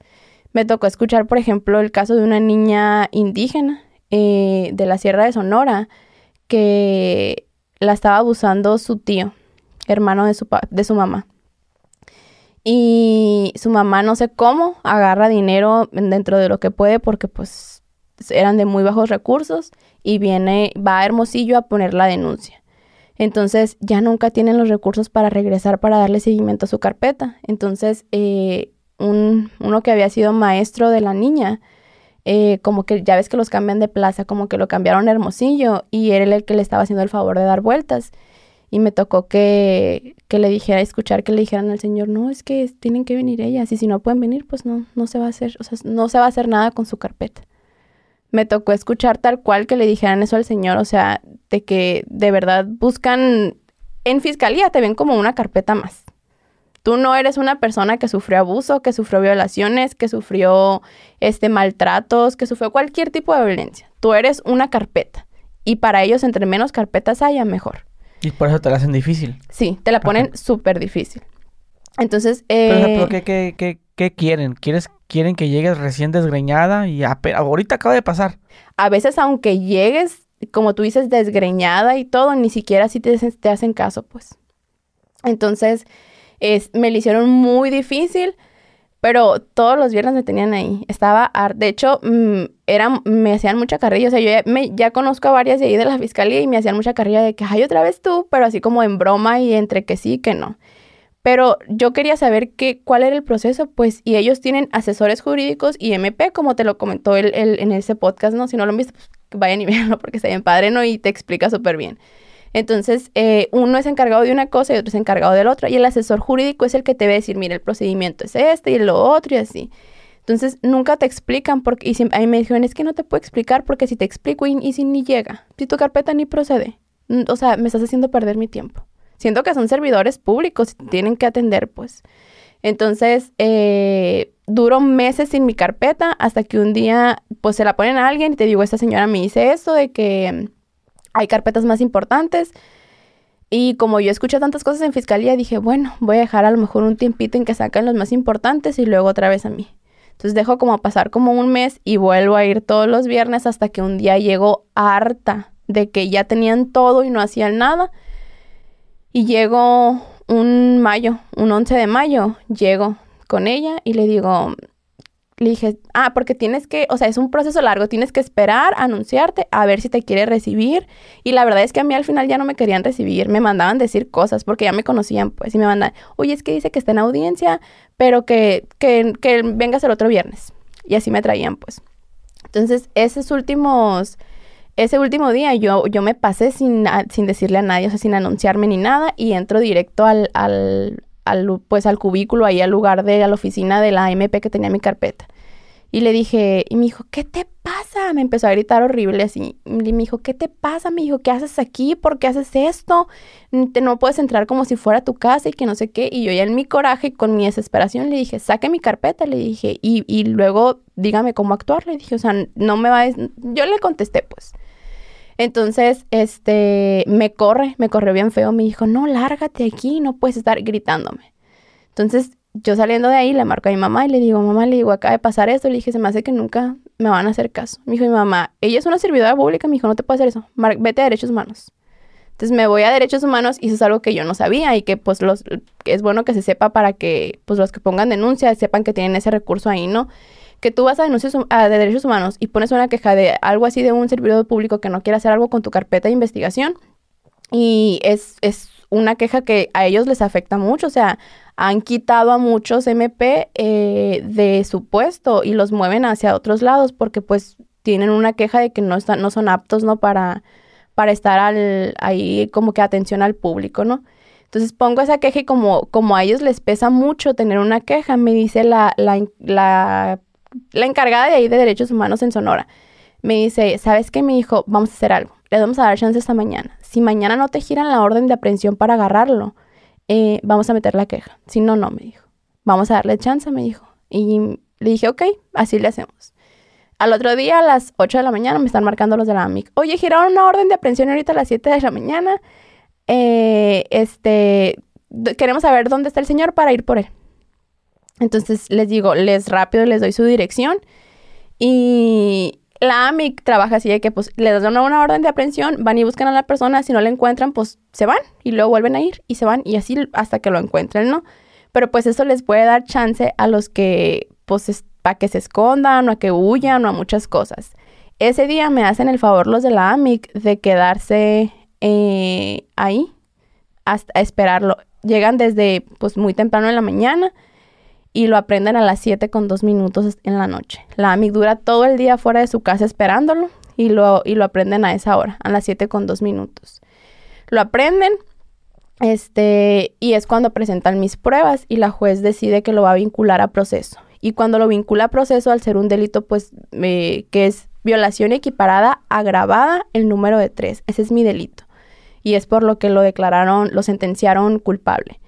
Me tocó escuchar, por ejemplo, el caso de una niña indígena eh, de la Sierra de Sonora que la estaba abusando su tío, hermano de su, de su mamá. Y su mamá no sé cómo agarra dinero dentro de lo que puede porque pues eran de muy bajos recursos y viene, va a Hermosillo a poner la denuncia. Entonces ya nunca tienen los recursos para regresar para darle seguimiento a su carpeta. Entonces eh, un, uno que había sido maestro de la niña, eh, como que ya ves que los cambian de plaza, como que lo cambiaron a Hermosillo y era el que le estaba haciendo el favor de dar vueltas. Y me tocó que, que le dijera, escuchar que le dijeran al señor, no, es que tienen que venir ellas y si no pueden venir, pues no, no se va a hacer, o sea, no se va a hacer nada con su carpeta. Me tocó escuchar tal cual que le dijeran eso al señor, o sea, de que de verdad buscan, en fiscalía te ven como una carpeta más. Tú no eres una persona que sufrió abuso, que sufrió violaciones, que sufrió este maltratos, que sufrió cualquier tipo de violencia. Tú eres una carpeta. Y para ellos, entre menos carpetas haya, mejor. Y por eso te la hacen difícil. Sí, te la ponen súper difícil. Entonces, eh... ¿Pero, ¿qué, qué, qué, quieren? ¿Quieres, ¿Quieren que llegues recién desgreñada y ahorita acaba de pasar? A veces, aunque llegues, como tú dices, desgreñada y todo, ni siquiera así te, hacen caso, pues. Entonces, es, me lo hicieron muy difícil, pero todos los viernes me tenían ahí. Estaba, de hecho, mm, era, me hacían mucha carrilla. O sea, yo ya conozco a varias de ahí de la fiscalía y me hacían mucha carrilla de que, ay, otra vez tú, pero así como en broma y entre que sí y que no. Pero yo quería saber qué, cuál era el proceso, pues, y ellos tienen asesores jurídicos y MP, como te lo comentó él, en ese podcast, ¿no? Si no lo han visto, pues vayan y véanlo porque está bien padre, ¿no? Y te explica súper bien. Entonces, eh, uno es encargado de una cosa y otro es encargado de la otra. Y el asesor jurídico es el que te va a decir, mira, el procedimiento es este y lo otro y así. Entonces, nunca te explican porque, y a mí me dijeron, es que no te puedo explicar porque si te explico y, si ni llega, si tu carpeta ni procede. O sea, me estás haciendo perder mi tiempo. Siento que son servidores públicos y tienen que atender, pues. Entonces, eh, duró meses sin mi carpeta hasta que un día, pues se la ponen a alguien y te digo, esta señora me dice eso de que hay carpetas más importantes. Y como yo escuché tantas cosas en fiscalía, dije, bueno, voy a dejar a lo mejor un tiempito en que sacan los más importantes y luego otra vez a mí. Entonces dejo como pasar como un mes y vuelvo a ir todos los viernes hasta que un día llego harta de que ya tenían todo y no hacían nada. Y llego un mayo, un 11 de mayo, llego con ella y le digo, le dije, ah, porque tienes que, o sea, es un proceso largo, tienes que esperar, anunciarte, a ver si te quiere recibir. Y la verdad es que a mí al final ya no me querían recibir, me mandaban decir cosas porque ya me conocían, pues, y me mandan, oye, es que dice que está en audiencia, pero que, que, que vengas el otro viernes. Y así me traían, pues. Entonces, esos últimos, ese último día yo, yo me pasé sin, sin decirle a nadie, o sea, sin anunciarme ni nada, y entro directo al, al, al, pues al cubículo, ahí al lugar de la oficina de la MP que tenía mi carpeta. Y le dije, y me dijo, ¿qué te pasa? Me empezó a gritar horrible así. Y me dijo, ¿qué te pasa? Me dijo, ¿qué haces aquí? ¿Por qué haces esto? Te, no puedes entrar como si fuera tu casa y que no sé qué. Y yo ya en mi coraje, con mi desesperación, le dije, saque mi carpeta, le dije, y, y luego dígame cómo actuar. Le dije, o sea, no me va a... Yo le contesté, pues. Entonces, este, me corre, me corrió bien feo, me dijo, no, lárgate aquí, no puedes estar gritándome. Entonces, yo saliendo de ahí le marco a mi mamá y le digo, mamá, le digo, acaba de pasar esto, le dije, se me hace que nunca me van a hacer caso. Me dijo mi mamá, ella es una servidora pública, me dijo, no te puedo hacer eso, vete a derechos humanos. Entonces me voy a derechos humanos y eso es algo que yo no sabía y que pues los, es bueno que se sepa para que pues los que pongan denuncia sepan que tienen ese recurso ahí, ¿no? Que tú vas a denuncias de derechos humanos y pones una queja de algo así de un servidor público que no quiere hacer algo con tu carpeta de investigación y es, es una queja que a ellos les afecta mucho, o sea, han quitado a muchos MP eh, de su puesto y los mueven hacia otros lados porque pues tienen una queja de que no, están, no son aptos, ¿no? Para, para estar al, ahí como que atención al público, ¿no? Entonces pongo esa queja y como, como a ellos les pesa mucho tener una queja, me dice la, la, la la encargada de ahí de derechos humanos en Sonora, me dice, ¿sabes qué? Me dijo, vamos a hacer algo. Le vamos a dar chance esta mañana. Si mañana no te giran la orden de aprehensión para agarrarlo, eh, vamos a meter la queja. Si no, no, me dijo. Vamos a darle chance, me dijo. Y le dije, ok, así le hacemos. Al otro día, a las 8 de la mañana, me están marcando los de la AMIC. Oye, giraron una orden de aprehensión ahorita a las 7 de la mañana. Eh, este, queremos saber dónde está el señor para ir por él. Entonces les digo, les rápido les doy su dirección y la AMIC trabaja así de que pues les dan una orden de aprehensión, van y buscan a la persona, si no la encuentran pues se van y luego vuelven a ir y se van y así hasta que lo encuentren, ¿no? Pero pues eso les puede dar chance a los que pues para que se escondan o a que huyan o a muchas cosas. Ese día me hacen el favor los de la AMIC de quedarse eh, ahí hasta esperarlo. Llegan desde pues muy temprano en la mañana y lo aprenden a las 7 con 2 minutos en la noche. La AMIC dura todo el día fuera de su casa esperándolo y lo, y lo aprenden a esa hora, a las 7 con 2 minutos. Lo aprenden este, y es cuando presentan mis pruebas y la juez decide que lo va a vincular a proceso. Y cuando lo vincula a proceso, al ser un delito, pues, que es violación equiparada agravada el número de tres. Ese es mi delito. Y es por lo que lo declararon, lo sentenciaron culpable.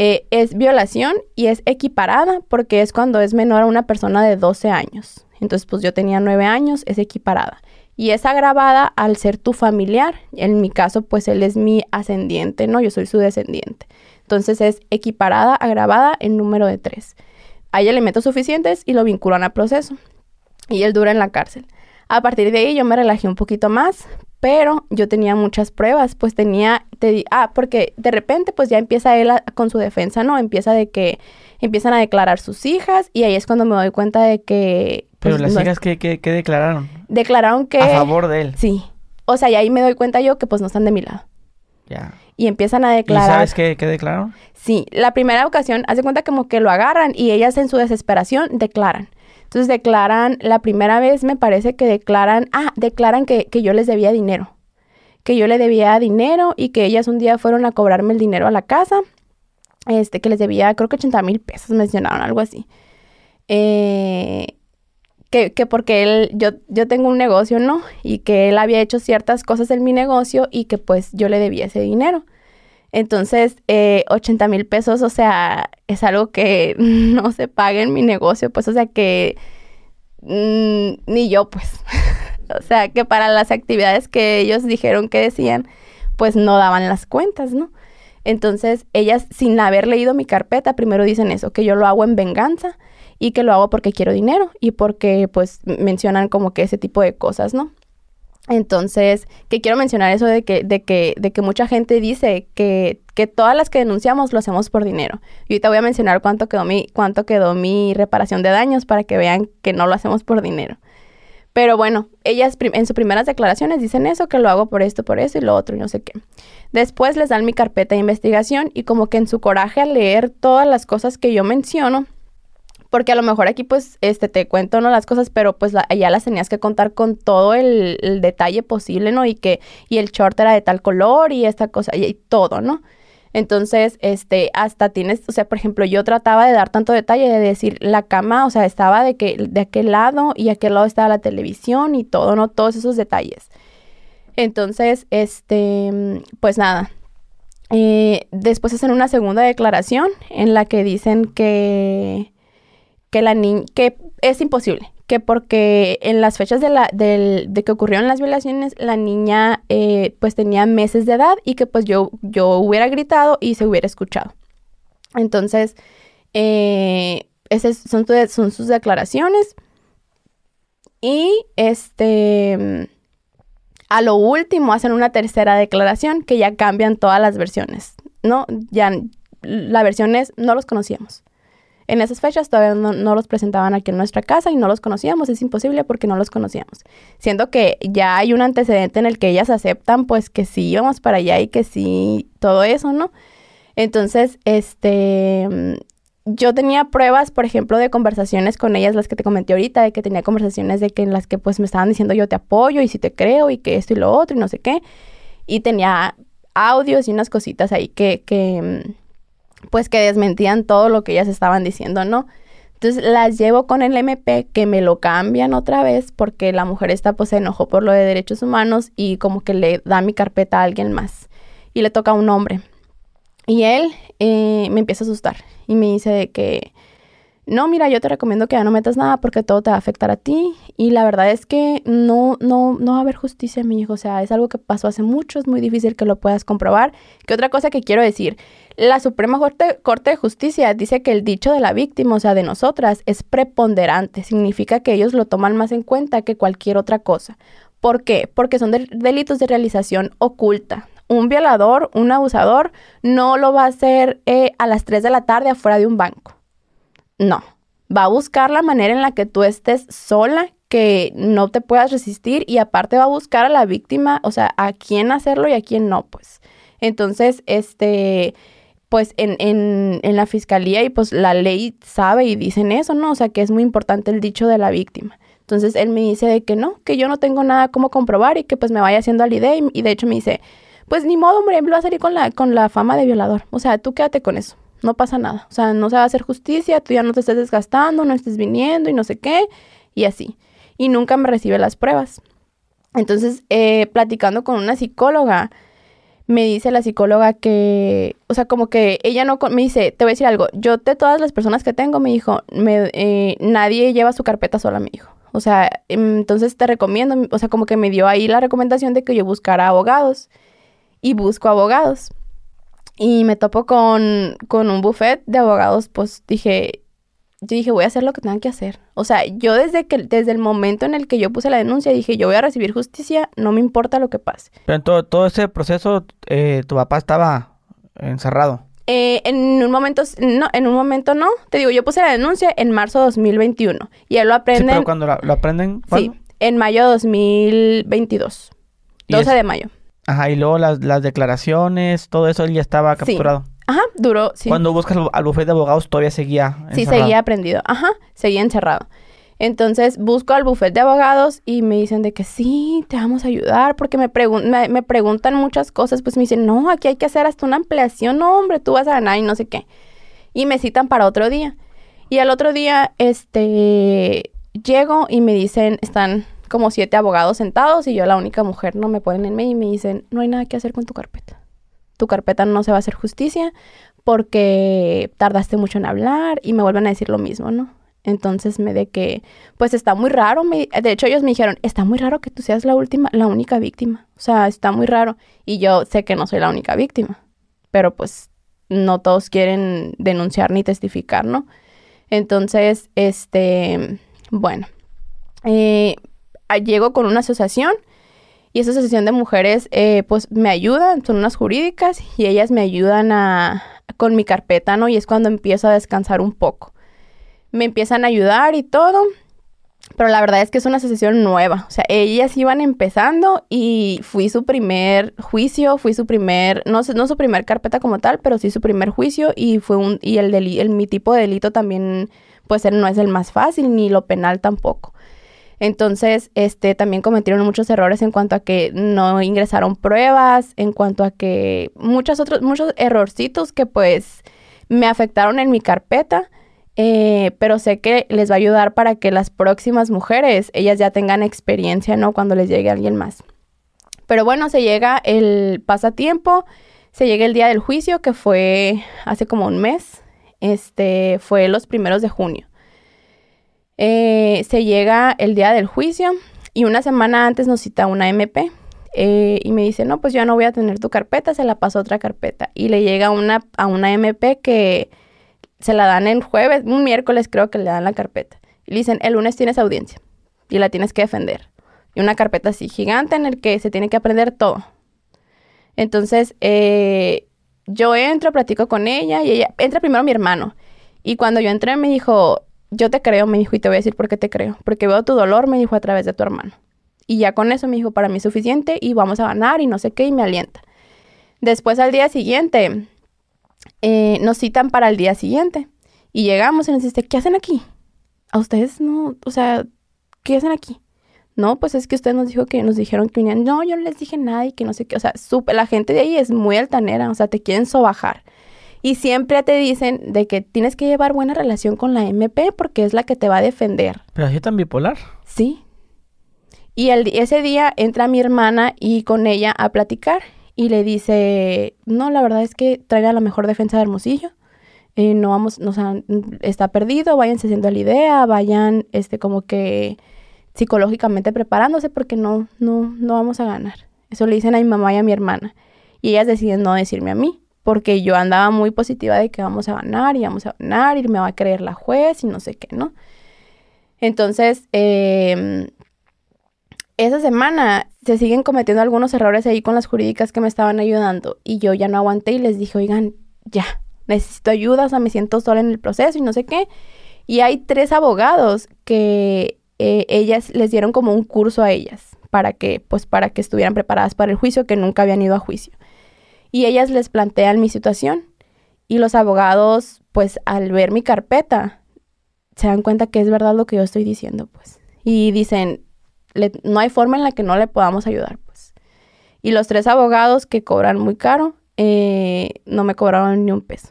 Eh, es violación y es equiparada porque es cuando es menor a una persona de 12 años. Entonces, pues yo tenía 9 años, es equiparada. Y es agravada al ser tu familiar. En mi caso, pues él es mi ascendiente, ¿no? Yo soy su descendiente. Entonces es equiparada, agravada en número de 3. Hay elementos suficientes y lo vinculan al proceso. Y él dura en la cárcel. A partir de ahí yo me relajé un poquito más, pero yo tenía muchas pruebas, pues tenía, te, ah, porque de repente pues ya empieza él con su defensa, ¿no? Empieza de que empiezan a declarar sus hijas y ahí es cuando me doy cuenta de que... Pero pues, las hijas, ¿qué, qué, declararon? Declararon que... A favor de él. Sí. O sea, y ahí me doy cuenta yo que pues no están de mi lado. Ya. Y empiezan a declarar... ¿Y sabes qué, qué declararon? Sí, la primera ocasión, hace cuenta como que lo agarran y ellas en su desesperación declaran. Entonces declaran, la primera vez me parece que declaran, ah, declaran que, que yo les debía dinero. Que yo le debía dinero y que ellas un día fueron a cobrarme el dinero a la casa. Este, que les debía, creo que 80 mil pesos mencionaron, algo así. Eh, que, que, porque él, yo, yo tengo un negocio, ¿no? Y que él había hecho ciertas cosas en mi negocio y que pues yo le debía ese dinero. Entonces, eh, 80 mil pesos, o sea, es algo que no se paga en mi negocio, pues, o sea, que mm, ni yo, pues. o sea, que para las actividades que ellos dijeron que decían, pues no daban las cuentas, ¿no? Entonces, ellas, sin haber leído mi carpeta, primero dicen eso, que yo lo hago en venganza y que lo hago porque quiero dinero y porque, pues, mencionan como que ese tipo de cosas, ¿no? Entonces, que quiero mencionar eso de que, de que, de que mucha gente dice que, que todas las que denunciamos lo hacemos por dinero. Y ahorita voy a mencionar cuánto quedó mi, cuánto quedó mi reparación de daños para que vean que no lo hacemos por dinero. Pero bueno, ellas en sus primeras declaraciones dicen eso, que lo hago por esto, por eso y lo otro y no sé qué. Después les dan mi carpeta de investigación y como que en su coraje al leer todas las cosas que yo menciono, porque a lo mejor aquí pues este te cuento no las cosas, pero pues ya las tenías que contar con todo el, detalle posible, ¿no? Y que y el short era de tal color y esta cosa y, todo, ¿no? Entonces, este, hasta tienes, o sea, por ejemplo, yo trataba de dar tanto detalle de decir la cama, o sea, estaba de que de aquel lado y aquel lado estaba la televisión y todo, ¿no? Todos esos detalles. Entonces, este, pues nada. Eh, después hacen una segunda declaración en la que dicen que que la niña, que es imposible, que porque en las fechas de, la, de que ocurrieron las violaciones, la niña eh, pues tenía meses de edad y que pues yo, yo hubiera gritado y se hubiera escuchado. Entonces, eh, esas son, son sus declaraciones. Y este, a lo último hacen una tercera declaración que ya cambian todas las versiones, ¿no? Ya la versión es, no los conocíamos. En esas fechas todavía no, los presentaban aquí en nuestra casa y no los conocíamos, es imposible porque no los conocíamos. Siendo que ya hay un antecedente en el que ellas aceptan pues que sí íbamos para allá y que sí todo eso, ¿no? Entonces, este, yo tenía pruebas, por ejemplo, de conversaciones con ellas, las que te comenté ahorita, de que tenía conversaciones de que en las que pues me estaban diciendo yo te apoyo y si te creo y que esto y lo otro y no sé qué. Y tenía audios y unas cositas ahí que, que pues que desmentían todo lo que ellas estaban diciendo, ¿no? Entonces las llevo con el MP que me lo cambian otra vez porque la mujer esta pues se enojó por lo de derechos humanos y como que le da mi carpeta a alguien más y le toca a un hombre. Y él eh, me empieza a asustar y me dice de que no, mira, yo te recomiendo que ya no metas nada porque todo te va a afectar a ti. Y la verdad es que no, no, no va a haber justicia, mi hijo. O sea, es algo que pasó hace mucho, es muy difícil que lo puedas comprobar. Que otra cosa que quiero decir, la Suprema Corte, de Justicia dice que el dicho de la víctima, o sea, de nosotras, es preponderante. Significa que ellos lo toman más en cuenta que cualquier otra cosa. ¿Por qué? Porque son delitos de realización oculta. Un violador, un abusador, no lo va a hacer eh, a las 3 de la tarde afuera de un banco no. Va a buscar la manera en la que tú estés sola, que no te puedas resistir y aparte va a buscar a la víctima, o sea, a quién hacerlo y a quién no, pues. Entonces, este, pues en, en, en la fiscalía y pues la ley sabe y dicen eso, ¿no? O sea, que es muy importante el dicho de la víctima. Entonces él me dice de que no, que yo no tengo nada como comprobar y que pues me vaya haciendo la idea y, de hecho me dice, pues ni modo, hombre, él va a salir con la, con la fama de violador. O sea, tú quédate con eso no pasa nada. O sea, no se va a hacer justicia, tú ya no te estés desgastando, no estés viniendo y no sé qué, y así. y nunca me recibe las pruebas. Entonces, eh, platicando con una psicóloga, me dice la psicóloga que, o sea, como que ella no, me dice, te voy a decir algo, yo de todas las personas que tengo, me dijo, me, eh, nadie lleva su carpeta sola, me dijo. O sea, entonces te recomiendo, o sea, como que me dio ahí la recomendación de que yo buscara abogados y busco abogados. Y me topo con, con un buffet de abogados, pues dije, yo dije, voy a hacer lo que tenga que hacer. O sea, yo desde que desde el momento en el que yo puse la denuncia dije, yo voy a recibir justicia, no me importa lo que pase. Pero en todo, todo ese proceso, eh, tu papá estaba encerrado. Eh, en un momento, no, en un momento no. Te digo, yo puse la denuncia en marzo de 2021 y él lo aprende. Sí, pero cuando lo, aprenden. Sí, en mayo de 2022. 12 de mayo. Ajá, y luego las, las declaraciones, todo eso él ya estaba capturado. Ajá, duró, sí. Cuando buscas al bufete de abogados todavía seguía encerrado. Sí, seguía prendido. Ajá, seguía encerrado. Entonces busco al bufete de abogados y me dicen de que sí, te vamos a ayudar, porque me, me, preguntan muchas cosas, pues me dicen, no, aquí hay que hacer hasta una ampliación, no, hombre, tú vas a ganar y no sé qué. Y me citan para otro día. Y al otro día, este, llego y me dicen, están como siete abogados sentados y yo la única mujer, no me ponen en medio y me dicen, no hay nada que hacer con tu carpeta tu carpeta no se va a hacer justicia porque tardaste mucho en hablar y me vuelven a decir lo mismo, ¿no? Entonces me de que, pues está muy raro, de hecho ellos me dijeron, está muy raro que tú seas la última, la única víctima, o sea, está muy raro y yo sé que no soy la única víctima, pero pues no todos quieren denunciar ni testificar, ¿no? Entonces, este, bueno, eh, llego con una asociación y esa asociación de mujeres, eh, pues me ayudan, son unas jurídicas y ellas me ayudan a, con mi carpeta, ¿no? Y es cuando empiezo a descansar un poco. Me empiezan a ayudar y todo, pero la verdad es que es una asociación nueva. O sea, ellas iban empezando y fui su primer juicio, fui su primer, no, no su primer carpeta como tal, pero sí su primer juicio y fue un, y el, el mi tipo de delito también, pues no es el más fácil, ni lo penal tampoco. Entonces, este, también cometieron muchos errores en cuanto a que no ingresaron pruebas, en cuanto a que muchos otros, muchos errorcitos que pues me afectaron en mi carpeta. Eh, pero sé que les va a ayudar para que las próximas mujeres, ellas ya tengan experiencia, ¿no? Cuando les llegue alguien más. Pero bueno, se llega el pasatiempo, se llega el día del juicio, que fue hace como un mes, este, fue los primeros de junio. Eh, se llega el día del juicio y una semana antes nos cita una MP. Eh, y me dice, no, pues yo no voy a tener tu carpeta, se la paso a otra carpeta. Y le llega una, a una MP que se la dan el jueves, un miércoles creo que le dan la carpeta. Y le dicen, el lunes tienes audiencia y la tienes que defender. Y una carpeta así gigante en el que se tiene que aprender todo. Entonces, eh, yo entro, platico con ella y ella, entra primero mi hermano. Y cuando yo entré me dijo, yo te creo, me dijo, y te voy a decir por qué te creo. Porque veo tu dolor, me dijo, a través de tu hermano. Y ya con eso me dijo, para mí es suficiente y vamos a ganar y no sé qué, y me alienta. Después al día siguiente, eh, nos citan para el día siguiente. Y llegamos y nos dice, ¿qué hacen aquí? A ustedes no, o sea, ¿qué hacen aquí? No, pues es que ustedes nos dijo que nos dijeron que venían. No, yo no les dije nada y que no sé qué. O sea, la gente de ahí es muy altanera, o sea, te quieren sobajar. Y siempre te dicen de que tienes que llevar buena relación con la MP porque es la que te va a defender. ¿Pero así tan bipolar? Sí. Y el, ese día entra mi hermana y con ella a platicar y le dice, no, la verdad es que traiga la mejor defensa de Hermosillo. Eh, no vamos, no, o está perdido, váyanse haciendo la idea, vayan, este, como que psicológicamente preparándose porque no, no, no vamos a ganar. Eso le dicen a mi mamá y a mi hermana. Y ellas deciden no decirme a mí porque yo andaba muy positiva de que vamos a ganar y vamos a ganar y me va a creer la juez y no sé qué, ¿no? Entonces, em, esa semana se siguen cometiendo algunos errores ahí con las jurídicas que me estaban ayudando y yo ya no aguanté y les dije, oigan, ya, necesito ayuda, o sea, me siento sola en el proceso y no sé qué. Y hay tres abogados que eh, ellas les dieron como un curso a ellas para que, pues, para que estuvieran preparadas para el juicio, que nunca habían ido a juicio y ellas les plantean mi situación. Y los abogados, pues al ver mi carpeta, se dan cuenta que es verdad lo que yo estoy diciendo, pues. Y dicen, no hay forma en la que no le podamos ayudar, pues. Y los tres abogados que cobran muy caro, eh, no me cobraron ni un peso.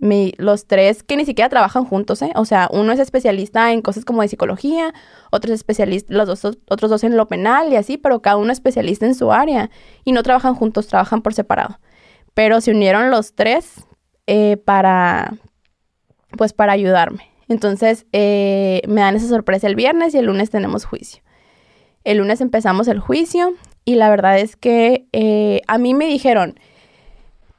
los tres que ni siquiera trabajan juntos, ¿eh? O sea, uno es especialista en cosas como de psicología, otro es especialista, los dos, otros dos en lo penal y así, pero cada uno es especialista en su área y no trabajan juntos, trabajan por separado. Pero se unieron los tres eh, para, pues para ayudarme. Entonces, eh, me dan esa sorpresa el viernes y el lunes tenemos juicio. El lunes empezamos el juicio y la verdad es que eh, a mí me dijeron,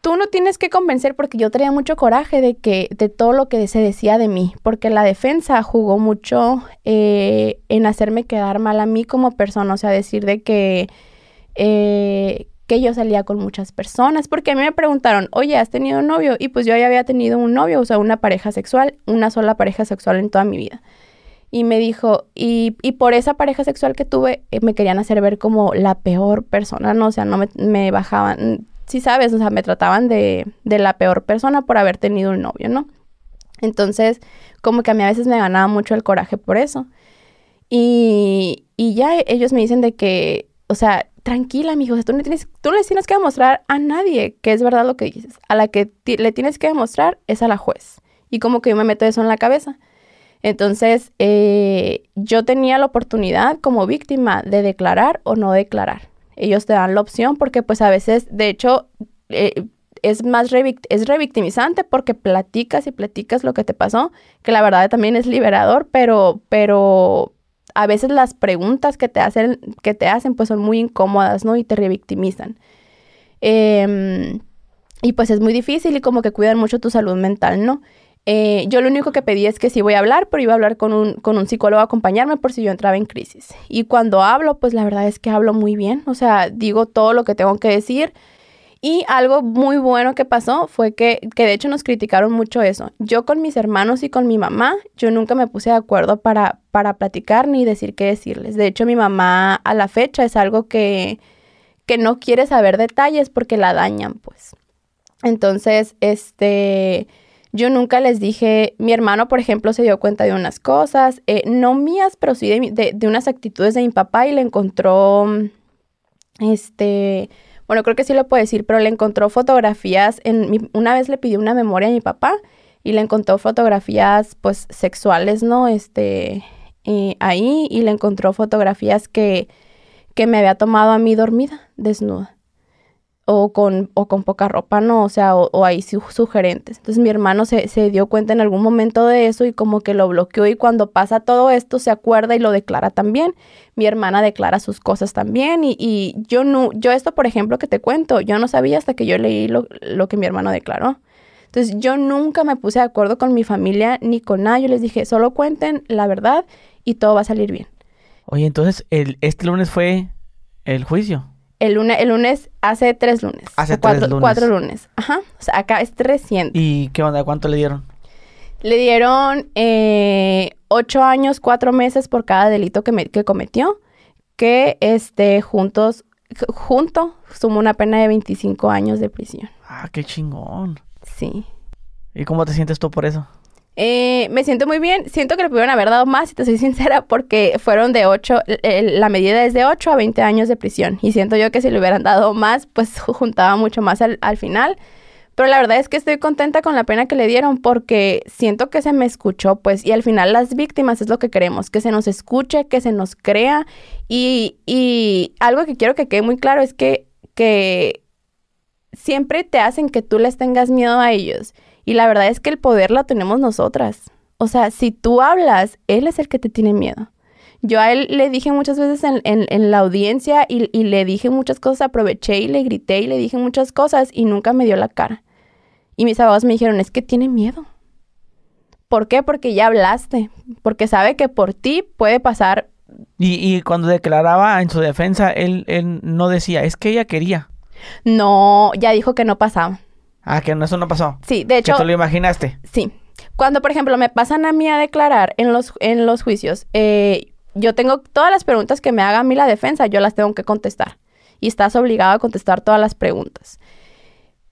tú no tienes que convencer porque yo traía mucho coraje de que de todo lo que se decía de mí, porque la defensa jugó mucho en hacerme quedar mal a mí como persona, o sea, decir de que que yo salía con muchas personas, porque a mí me preguntaron, oye, ¿has tenido novio? Y pues yo ya había tenido un novio, o sea, una pareja sexual, una sola pareja sexual en toda mi vida. Y me dijo, y, y por esa pareja sexual que tuve, eh, me querían hacer ver como la peor persona, ¿no? O sea, no me, me bajaban, sí sabes, o sea, me trataban de, de la peor persona por haber tenido un novio, ¿no? Entonces, como que a mí a veces me ganaba mucho el coraje por eso. Y, y ya ellos me dicen de que, o sea, tranquila, mijo, o sea, tú, no tienes, tú le tienes que demostrar a nadie que es verdad lo que dices. A la que le tienes que demostrar es a la juez. Y como que yo me meto eso en la cabeza. Entonces, eh, yo tenía la oportunidad como víctima de declarar o no declarar ellos te dan la opción porque pues a veces, de hecho, eh, es más es revictimizante porque platicas y platicas lo que te pasó, que la verdad también es liberador, pero, pero a veces las preguntas que te hacen, que te hacen pues son muy incómodas, ¿no? Y te revictimizan. Em, y pues es muy difícil y como que cuidan mucho tu salud mental, ¿no? Eh, yo lo único que pedí es que sí voy a hablar, pero iba a hablar con un, con un psicólogo a acompañarme por si yo entraba en crisis. Y cuando hablo, pues la verdad es que hablo muy bien, o sea, digo todo lo que tengo que decir. Y algo muy bueno que pasó fue que, que de hecho nos criticaron mucho eso. Yo con mis hermanos y con mi mamá, yo nunca me puse de acuerdo para, para platicar ni decir qué decirles. De hecho, mi mamá a la fecha es algo que, que no quiere saber detalles porque la dañan, pues. Entonces, este yo nunca les dije, mi hermano, por ejemplo, se dio cuenta de unas cosas, eh, no mías, pero sí de, de, unas actitudes de mi papá y le encontró, este, bueno, creo que sí lo puedo decir, pero le encontró fotografías, en una vez le pidió una memoria a mi papá y le encontró fotografías, pues, sexuales, ¿no? Este, ahí y le encontró fotografías que, que me había tomado a mí dormida, desnuda o con, o con poca ropa, ¿no? O sea, o, ahí sugerentes. Entonces mi hermano se, dio cuenta en algún momento de eso y como que lo bloqueó y cuando pasa todo esto se acuerda y lo declara también. Mi hermana declara sus cosas también y, y yo no, yo esto por ejemplo que te cuento, yo no sabía hasta que yo leí lo, lo que mi hermano declaró. Entonces yo nunca me puse de acuerdo con mi familia ni con nadie. Yo les dije, solo cuenten la verdad y todo va a salir bien. Oye, entonces el, este lunes fue el juicio. El lunes, el lunes hace tres lunes. Hace cuatro, tres lunes. Cuatro lunes. Ajá. O sea, acá es reciente. ¿Y qué onda? ¿Cuánto le dieron? Le dieron eh, ocho años, cuatro meses por cada delito que, me, que cometió. Que este, juntos, junto, sumó una pena de 25 años de prisión. Ah, qué chingón. Sí. ¿Y cómo te sientes tú por eso? Eh, me siento muy bien. Siento que le pudieron haber dado más, si te soy sincera, porque fueron de 8, la medida es de 8 a 20 años de prisión. Y siento yo que si le hubieran dado más, pues juntaba mucho más al, final. Pero la verdad es que estoy contenta con la pena que le dieron porque siento que se me escuchó, pues, y al final las víctimas es lo que queremos, que se nos escuche, que se nos crea. Y, y algo que quiero que quede muy claro es que, que siempre te hacen que tú les tengas miedo a ellos. Y la verdad es que el poder lo tenemos nosotras. O sea, si tú hablas, él es el que te tiene miedo. Yo a él le dije muchas veces en, la audiencia y, y, le dije muchas cosas, aproveché y le grité y le dije muchas cosas y nunca me dio la cara. Y mis abogados me dijeron, es que tiene miedo. ¿Por qué? Porque ya hablaste, porque sabe que por ti puede pasar. Y, y cuando declaraba en su defensa, él, él no decía, es que ella quería. No, ya dijo que no pasaba. Ah, que eso no pasó. Sí, de hecho. ¿Que tú lo imaginaste? Sí. Cuando, por ejemplo, me pasan a mí a declarar en los, en los juicios, eh, yo tengo todas las preguntas que me haga a mí la defensa, yo las tengo que contestar. Y estás obligado a contestar todas las preguntas.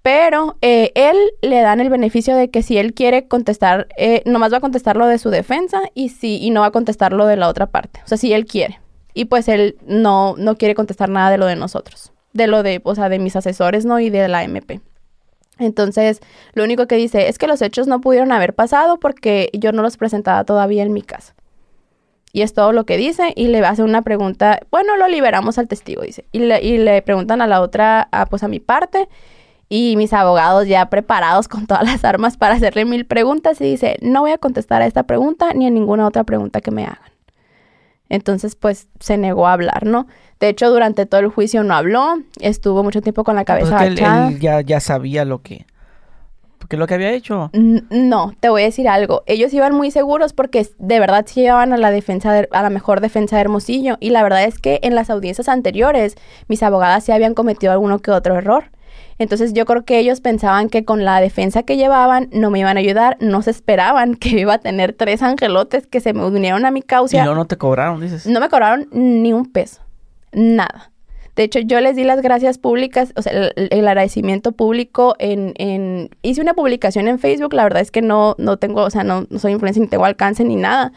Pero eh, él le dan el beneficio de que si él quiere contestar, eh, nomás va a contestar lo de su defensa y, si, y no va a contestar lo de la otra parte. O sea, si él quiere. Y pues él no, no quiere contestar nada de lo de nosotros. De lo de, o sea, de mis asesores, ¿no? Y de la MP. Entonces, lo único que dice es que los hechos no pudieron haber pasado porque yo no los presentaba todavía en mi casa. Y es todo lo que dice y le hace una pregunta, bueno, lo liberamos al testigo, dice. Y le, y le preguntan a la otra, a, pues a mi parte, y mis abogados ya preparados con todas las armas para hacerle mil preguntas y dice, no voy a contestar a esta pregunta ni a ninguna otra pregunta que me hagan. Entonces, pues se negó a hablar, ¿no? De hecho, durante todo el juicio no habló, estuvo mucho tiempo con la cabeza Pues que él, él ya, ya sabía lo que, porque lo que había hecho. No, te voy a decir algo. Ellos iban muy seguros porque de verdad sí llevaban a la defensa de- a la mejor defensa de Hermosillo y la verdad es que en las audiencias anteriores mis abogadas sí habían cometido alguno que otro error. Entonces yo creo que ellos pensaban que con la defensa que llevaban no me iban a ayudar, no se esperaban que iba a tener tres angelotes que se me unieron a mi y causa. no, no te cobraron, dices. No me cobraron ni un peso. Nada. De hecho, yo les di las gracias públicas, o sea, el, el agradecimiento público en, en... Hice una publicación en Facebook, la verdad es que no, no tengo, o sea, no, no soy influencer ni tengo alcance ni nada.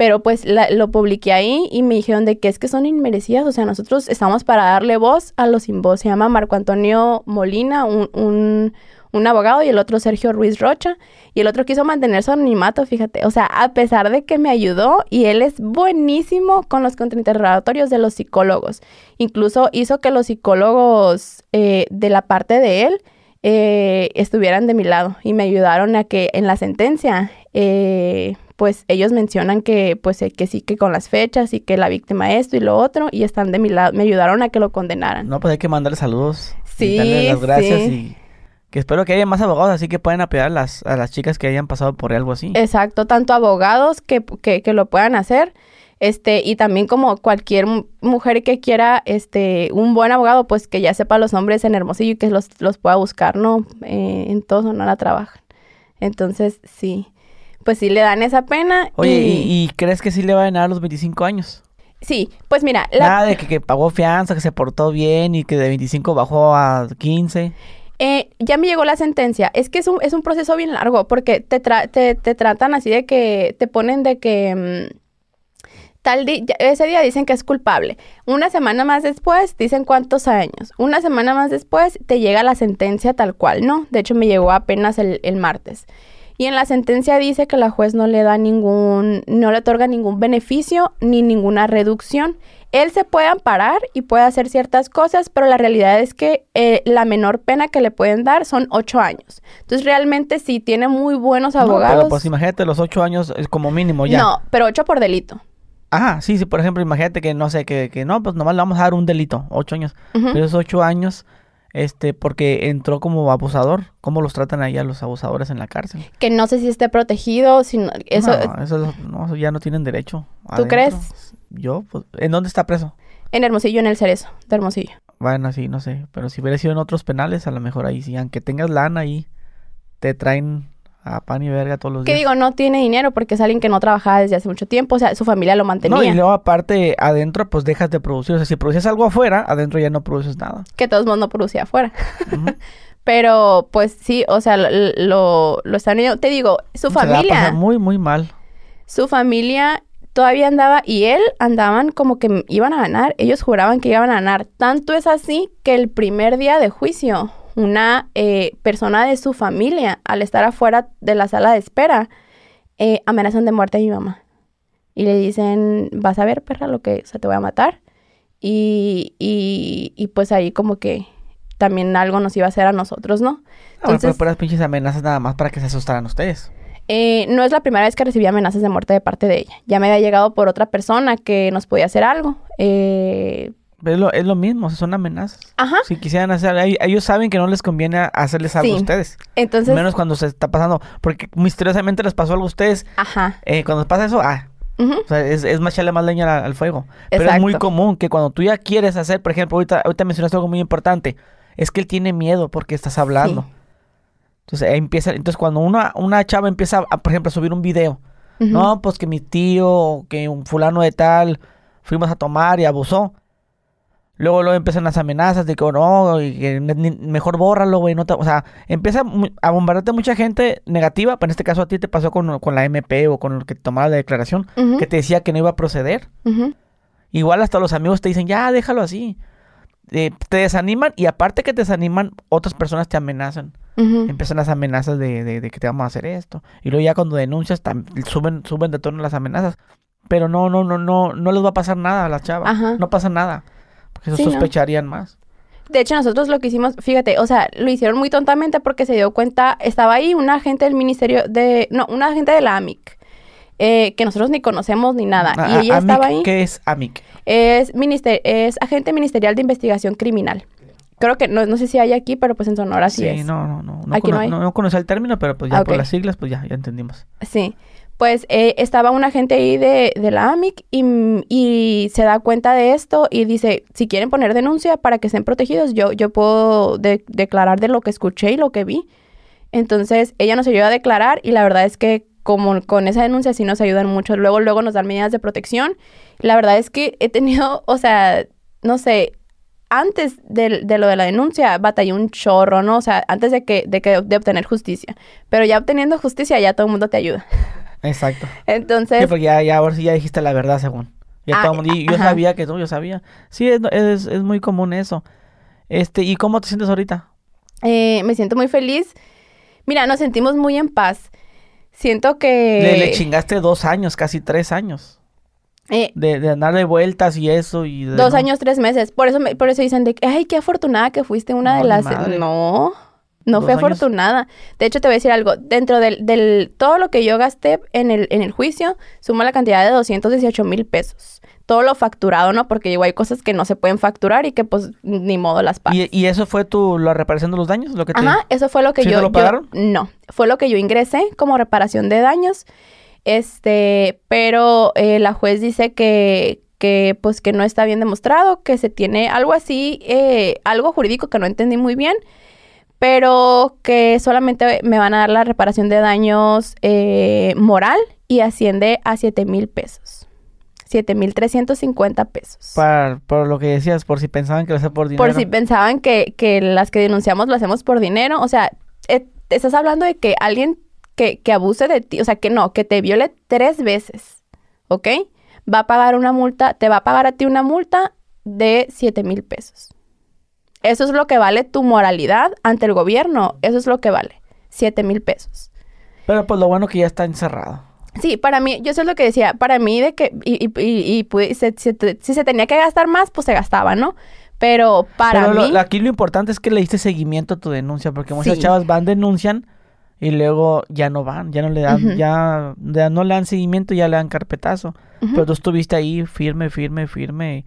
Pero pues la- lo publiqué ahí y me dijeron de que es que son inmerecidas, o sea, nosotros estamos para darle voz a los sin voz. Se llama Marco Antonio Molina, un, un, un abogado, y el otro Sergio Ruiz Rocha. Y el otro quiso mantener su anonimato, fíjate. O sea, a pesar de que me ayudó, y él es buenísimo con los contrainterrogatorios de los psicólogos. Incluso hizo que los psicólogos eh, de la parte de él eh, estuvieran de mi lado y me ayudaron a que en la sentencia, eh, pues ellos mencionan que, pues, eh, que sí, que con las fechas y que la víctima esto y lo otro, y están de mi lado, me ayudaron a que lo condenaran. No, pues hay que mandarle saludos. y Sí, darle las gracias sí. y que espero que haya más abogados así que puedan apoyar a las, a las chicas que hayan pasado por algo así. Exacto, tanto abogados que, que, que lo puedan hacer, este, y también como cualquier mu- mujer que quiera, este, un buen abogado, pues que ya sepa los nombres en Hermosillo y que los, los pueda buscar, ¿no? Eh, en todo Sonora trabajan. Entonces, sí, pues sí le dan esa pena. Oye, y, ¿y, y crees que sí le va a ganar a los 25 años? Sí, pues mira, la- Nada de que, que pagó fianza, que se portó bien y que de 25 bajó a 15. Eh, ya me llegó la sentencia. Es que es un, es un proceso bien largo porque te, tra- te, te tratan así de que te ponen de que mm, tal ya- ese día dicen que es culpable. Una semana más después dicen cuántos años. Una semana más después te llega la sentencia tal cual, ¿no? De hecho me llegó apenas el, el martes. Y en la sentencia dice que la juez no le da ningún, no le otorga ningún beneficio ni ninguna reducción. Él se puede amparar y puede hacer ciertas cosas, pero la realidad es que eh, la menor pena que le pueden dar son ocho años. Entonces realmente sí tiene muy buenos No, abogados. pero pues imagínate, los 8 años es como mínimo ya. No, pero ocho por delito. Ajá, sí, sí, por ejemplo, imagínate que no sé, que, que no, pues nomás le vamos a dar un delito, 8 años. Pero esos 8 años, este, porque entró como abusador. ¿Cómo los tratan ahí a los abusadores en la cárcel? Que no sé si esté protegido, si no- eso no, eso ya no tienen derecho. ¿Tú adentro. crees? Yo, pues, ¿en dónde está preso? en Hermosillo, en el Cerezo, de Hermosillo. Bueno, sí, no sé. Pero si hubiera sido en otros penales, a lo mejor ahí sí. Aunque tengas lana ahí, te traen a pan y verga todos los Que días. digo, no tiene dinero porque es alguien que no trabajaba desde hace mucho tiempo, o sea, su familia lo mantenía. No, y luego aparte, adentro, pues dejas de producir. O sea, si produces algo afuera, adentro ya no produces nada. Que todos modos no producía afuera. Pero, pues sí, o sea, lo, lo, están... Te digo, su Se familia... pasar muy, muy mal. su familia todavía andaba y él andaban como que iban a ganar. Ellos juraban que iban a ganar. Tanto es así que el primer día de juicio, una eh, persona de su familia, al estar afuera de la sala de espera, eh, amenazan de muerte a mi mamá. Y le dicen, vas a ver, perra, lo que, o sea, te voy a matar. Y, y, y pues ahí como que también algo nos iba a hacer a nosotros, ¿no? No, pero Entonces- puras pinches amenazas nada más para que se asustaran ustedes. Eh, no es la primera vez que recibí amenazas de muerte de parte de ella. Ya me había llegado por otra persona que nos podía hacer algo. Eh, Es lo, es lo mismo, son amenazas. ajá. Si quisieran hacer, ellos- saben que no les conviene hacerles algo Sí. a ustedes. Entonces, Menos cuando se está pasando, porque misteriosamente les pasó algo a ustedes. ajá. eh, cuando pasa eso, ah, ujú, o sea, es, es más echarle más leña al, al fuego. Pero es muy común que cuando tú ya quieres hacer, por ejemplo, ahorita, ahorita mencionaste algo muy importante, es que él tiene miedo porque estás hablando. Sí. Entonces empieza, entonces cuando una, una chava empieza, a, por ejemplo, a subir un video, no, pues que mi tío, o que un fulano de tal, fuimos a tomar y abusó. Luego, luego empiezan las amenazas de que oh, no, y que mejor bórralo, güey. No te- o sea, empieza a bombardearte mucha gente negativa, pero en este caso a ti te pasó con, con la MP o con el que tomaba la declaración, que te decía que no iba a proceder. Igual hasta los amigos te dicen, ya, déjalo así. Eh, te desaniman y aparte que te desaniman, otras personas te amenazan. Empiezan las amenazas de, de- de que te vamos a hacer esto. Y luego ya cuando denuncias suben, suben de tono las amenazas. Pero no, no, no, no, no les va a pasar nada a las chavas. Ajá. No pasa nada. Porque Sí, ¿no? sospecharían más. De hecho, nosotros lo que hicimos, fíjate, o sea, lo hicieron muy tontamente porque se dio cuenta, estaba ahí un agente del ministerio de, no, un agente de la AMIC, eh, que nosotros ni conocemos ni nada. A- y a- ella AMIC, estaba ahí. ¿Qué es AMIC? Es, minister es agente ministerial de investigación criminal. Creo que, no, no sé si hay aquí, pero pues en Sonora sí, es. no, no, no. No, Aquí no hay. no, no conocía el término, pero pues ya Ah, por las siglas, pues ya, ya entendimos. Sí. Pues eh, estaba un agente ahí de, de la AMIC y, y se da cuenta de esto y dice, si quieren poner denuncia para que estén protegidos, yo, yo puedo de- declarar de lo que escuché y lo que vi. Entonces ella nos ayuda a declarar y la verdad es que como con esa denuncia sí nos ayudan mucho. Luego, luego nos dan medidas de protección. La verdad es que he tenido, o sea, no sé, antes de, de lo de la denuncia batallé un chorro, ¿no? O sea, antes de que, de que de obtener justicia. Pero ya obteniendo justicia ya todo el mundo te ayuda. Exacto. Entonces, Sí, porque ya, ya, ahora sí ya dijiste la verdad, según. Ya Ah, todo el mundo- y yo ajá. sabía que no, yo sabía. Sí, es, es, es muy común eso. Este, ¿y cómo te sientes ahorita? eh, me siento muy feliz. Mira, nos sentimos muy en paz. Siento que... Le, le chingaste dos años, casi tres años. eh, De, de andar de vueltas y eso y de- dos ¿no? años, tres meses. Por eso, me- por eso dicen de que, ay, qué afortunada que fuiste una No, de las... madre. No, no años. afortunada. De hecho, te voy a decir algo. Dentro del, del... Todo lo que yo gasté en el, en el juicio, suma la cantidad de 218 mil pesos. Todo lo facturado, ¿no? Porque igual hay cosas que no se pueden facturar y que, pues, ni modo las pagas. ¿Y, y eso fue tu, la reparación de los daños? Lo que te... Ajá, eso fue lo que ¿Sí yo, te lo yo- pagaron? no, fue lo que yo ingresé como reparación de daños. Este, pero eh, la juez dice que, que pues que no está bien demostrado, que se tiene algo así, eh, algo jurídico que no entendí muy bien, pero que solamente me van a dar la reparación de daños eh, moral y asciende a 7 mil pesos. 7 mil 350 pesos. Para, por lo que decías, por si pensaban que lo hacía por dinero. Por si pensaban que, que las que denunciamos lo hacemos por dinero. O sea, eh, estás hablando de que alguien que, que abuse de ti, o sea, que no, que te viole tres veces, ¿ok? Va a pagar una multa, te va a pagar a ti una multa de 7 mil pesos. Eso es lo que vale tu moralidad ante el gobierno. Eso es lo que vale. 7 mil pesos. Pero pues lo bueno que ya está encerrado. Sí, para mí, yo eso es lo que decía, para mí de que, y, y, y, y, pues, se- se- te- si se tenía que gastar más, pues se gastaba, ¿no? Pero para Pero mí... lo- aquí lo importante es que le diste seguimiento a tu denuncia, porque muchas Sí. chavas van, denuncian y luego ya no van, ya no le dan, ya, ya no le dan seguimiento, ya le dan carpetazo. Pero tú estuviste ahí firme, firme, firme.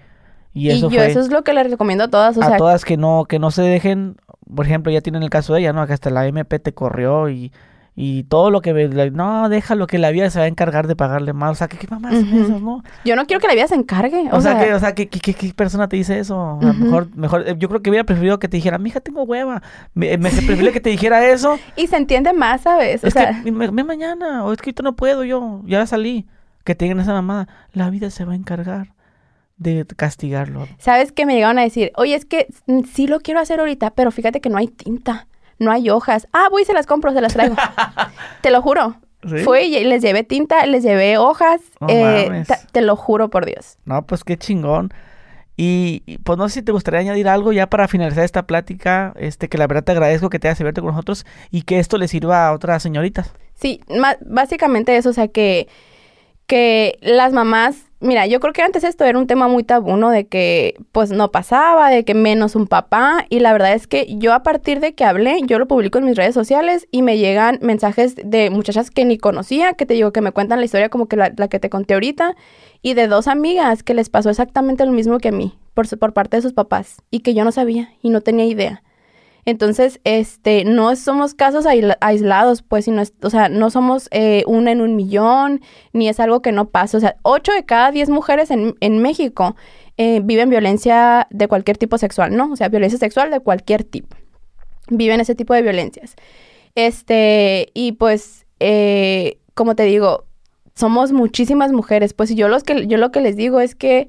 Y Y, eso yo fue eso es lo que les recomiendo a todas, o a sea, todas que no, que no se dejen, por ejemplo, ya tienen el caso de ella, ¿no? Que hasta la MP te corrió y, y todo lo que no, déjalo que la vida se va a encargar de pagarle más. O sea, que qué mamás son Ujú. esas, ¿no? yo no quiero que la vida se encargue, O, sea, que, o sea, ¿qué, qué, qué- qué persona te dice eso? A lo Ujú. mejor, mejor, eh, yo creo que hubiera preferido que te dijera, mija, tengo hueva. Me, me preferiría que te dijera eso. y se entiende más, ¿sabes? O es sea, que me, me mañana, o es que ahorita no puedo yo, ya salí. Que te digan esa mamada, la vida se va a encargar de castigarlo. ¿sabes que me llegaron a decir? Oye, es que mm, sí lo quiero hacer ahorita, pero fíjate que no hay tinta, no hay hojas. Ah, voy y se las compro, se las traigo. te lo juro. ¿Sí? Fui y les llevé tinta, les llevé hojas, eh, te lo juro por Dios. No, pues qué chingón. Y, pues no sé si te gustaría añadir algo ya para finalizar esta plática, este que la verdad te agradezco que te hayas abierto con nosotros y que esto le sirva a otras señoritas. Sí, básicamente eso, o sea, que, que las mamás, mira, yo creo que antes esto era un tema muy tabú, ¿no? De que pues no pasaba, de que menos un papá, y la verdad es que yo a partir de que hablé, yo lo publico en mis redes sociales y me llegan mensajes de muchachas que ni conocía, que te digo que me cuentan la historia como que la, la que te conté ahorita, y de dos amigas que les pasó exactamente lo mismo que a mí, por, su- por parte de sus papás, y que yo no sabía y no tenía idea. Entonces, este, no somos casos aisla- aislados, pues, sino, o sea, no somos eh, una en un millón, ni es algo que no pasa. O sea, ocho de cada diez mujeres en, en México eh, viven violencia de cualquier tipo sexual, ¿no? O sea, violencia sexual de cualquier tipo. Viven ese tipo de violencias. Este, y pues, eh, como te digo, somos muchísimas mujeres. Pues yo, los que, yo lo que les digo es que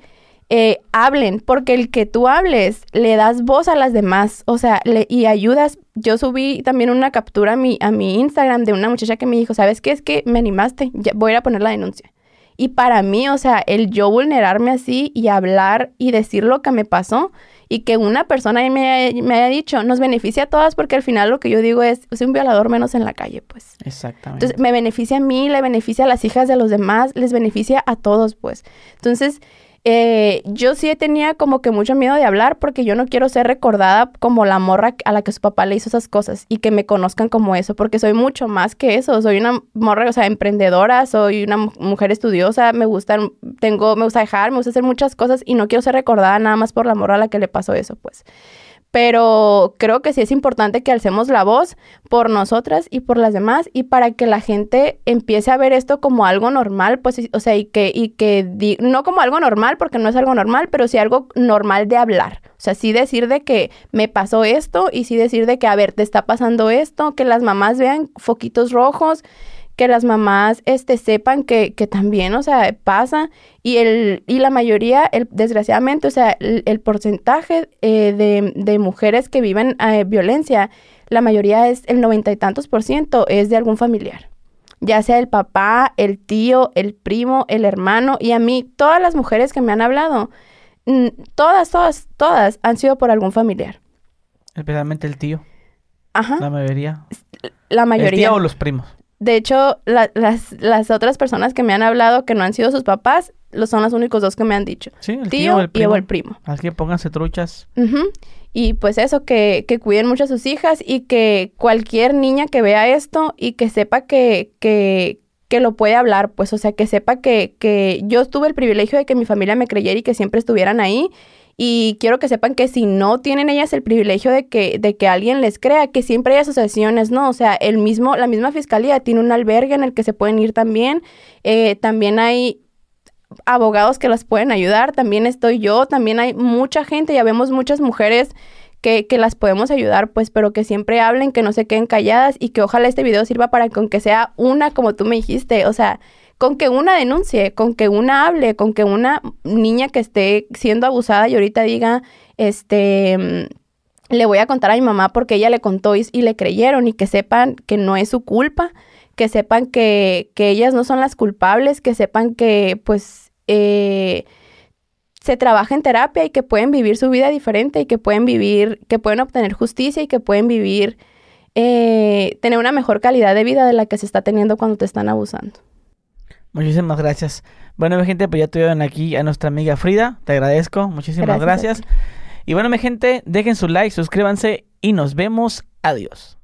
eh, hablen, porque el que tú hables le das voz a las demás, o sea, le, y ayudas. Yo subí también una captura a mi, a mi Instagram de una muchacha que me dijo, ¿sabes qué? Es que me animaste, ya voy a ir a poner la denuncia. Y para mí, o sea, el yo vulnerarme así y hablar y decir lo que me pasó y que una persona me, me haya dicho, nos beneficia a todas porque al final lo que yo digo es, es un violador menos en la calle, pues. Exactamente. Entonces, me beneficia a mí, le beneficia a las hijas de los demás, les beneficia a todos, pues. Entonces, eh, yo sí tenía como que mucho miedo de hablar porque yo no quiero ser recordada como la morra a la que su papá le hizo esas cosas y que me conozcan como eso, porque soy mucho más que eso. Soy una morra, o sea, emprendedora, soy una mujer estudiosa, me gusta, tengo, me gusta dejar, me gusta hacer muchas cosas y no quiero ser recordada nada más por la morra a la que le pasó eso, pues pero creo que sí es importante que alcemos la voz por nosotras y por las demás y para que la gente empiece a ver esto como algo normal, pues, o sea, y que, y que, no como algo normal, porque no es algo normal, pero sí algo normal de hablar. O sea, sí decir de que me pasó esto y sí decir de que, a ver, te está pasando esto, que las mamás vean foquitos rojos, que las mamás este, sepan que, que también, o sea, pasa. Y, el, y la mayoría, el, desgraciadamente, o sea, el, porcentaje eh, de, de, mujeres que viven eh, violencia, la mayoría es el noventa y tantos por ciento es de algún familiar. Ya sea el papá, el tío, el primo, el hermano. Y a mí, todas las mujeres que me han hablado, mm, todas, todas, todas han sido por algún familiar. Especialmente el tío. Ajá. La mayoría. La mayoría. ¿El tío o los primos? De hecho, las, las otras personas que me han hablado que no han sido sus papás, los son los únicos dos que me han dicho. Sí, el tío, el primo. y el primo. Así que pónganse truchas. Y pues eso, que, que, cuiden mucho a sus hijas y que cualquier niña que vea esto y que sepa que, que, que lo puede hablar, pues, o sea, que sepa que, que yo tuve el privilegio de que mi familia me creyera y que siempre estuvieran ahí y quiero que sepan que si no tienen ellas el privilegio de que, de que alguien les crea, que siempre hay asociaciones, ¿no? O sea, el mismo, la misma fiscalía tiene un albergue en el que se pueden ir también. Eh, también hay abogados que las pueden ayudar, también estoy yo, también hay mucha gente, ya vemos muchas mujeres que, que, las podemos ayudar, pues, pero que siempre hablen, que no se queden calladas y que ojalá este video sirva para que sea una, como tú me dijiste, o sea, con que una denuncie, con que una hable, con que una niña que esté siendo abusada y ahorita diga, este, mm, le voy a contar a mi mamá porque ella le contó y, le creyeron y que sepan que no es su culpa, que sepan que, que ellas no son las culpables, que sepan que pues eh, se trabaja en terapia y que pueden vivir su vida diferente y que pueden vivir, que pueden obtener justicia y que pueden vivir, eh, tener una mejor calidad de vida de la que se está teniendo cuando te están abusando. Muchísimas gracias. Bueno, mi gente, pues ya tuvieron aquí a nuestra amiga Frida. Te agradezco. Muchísimas gracias. Y bueno, mi gente, dejen su like, suscríbanse y nos vemos. Adiós.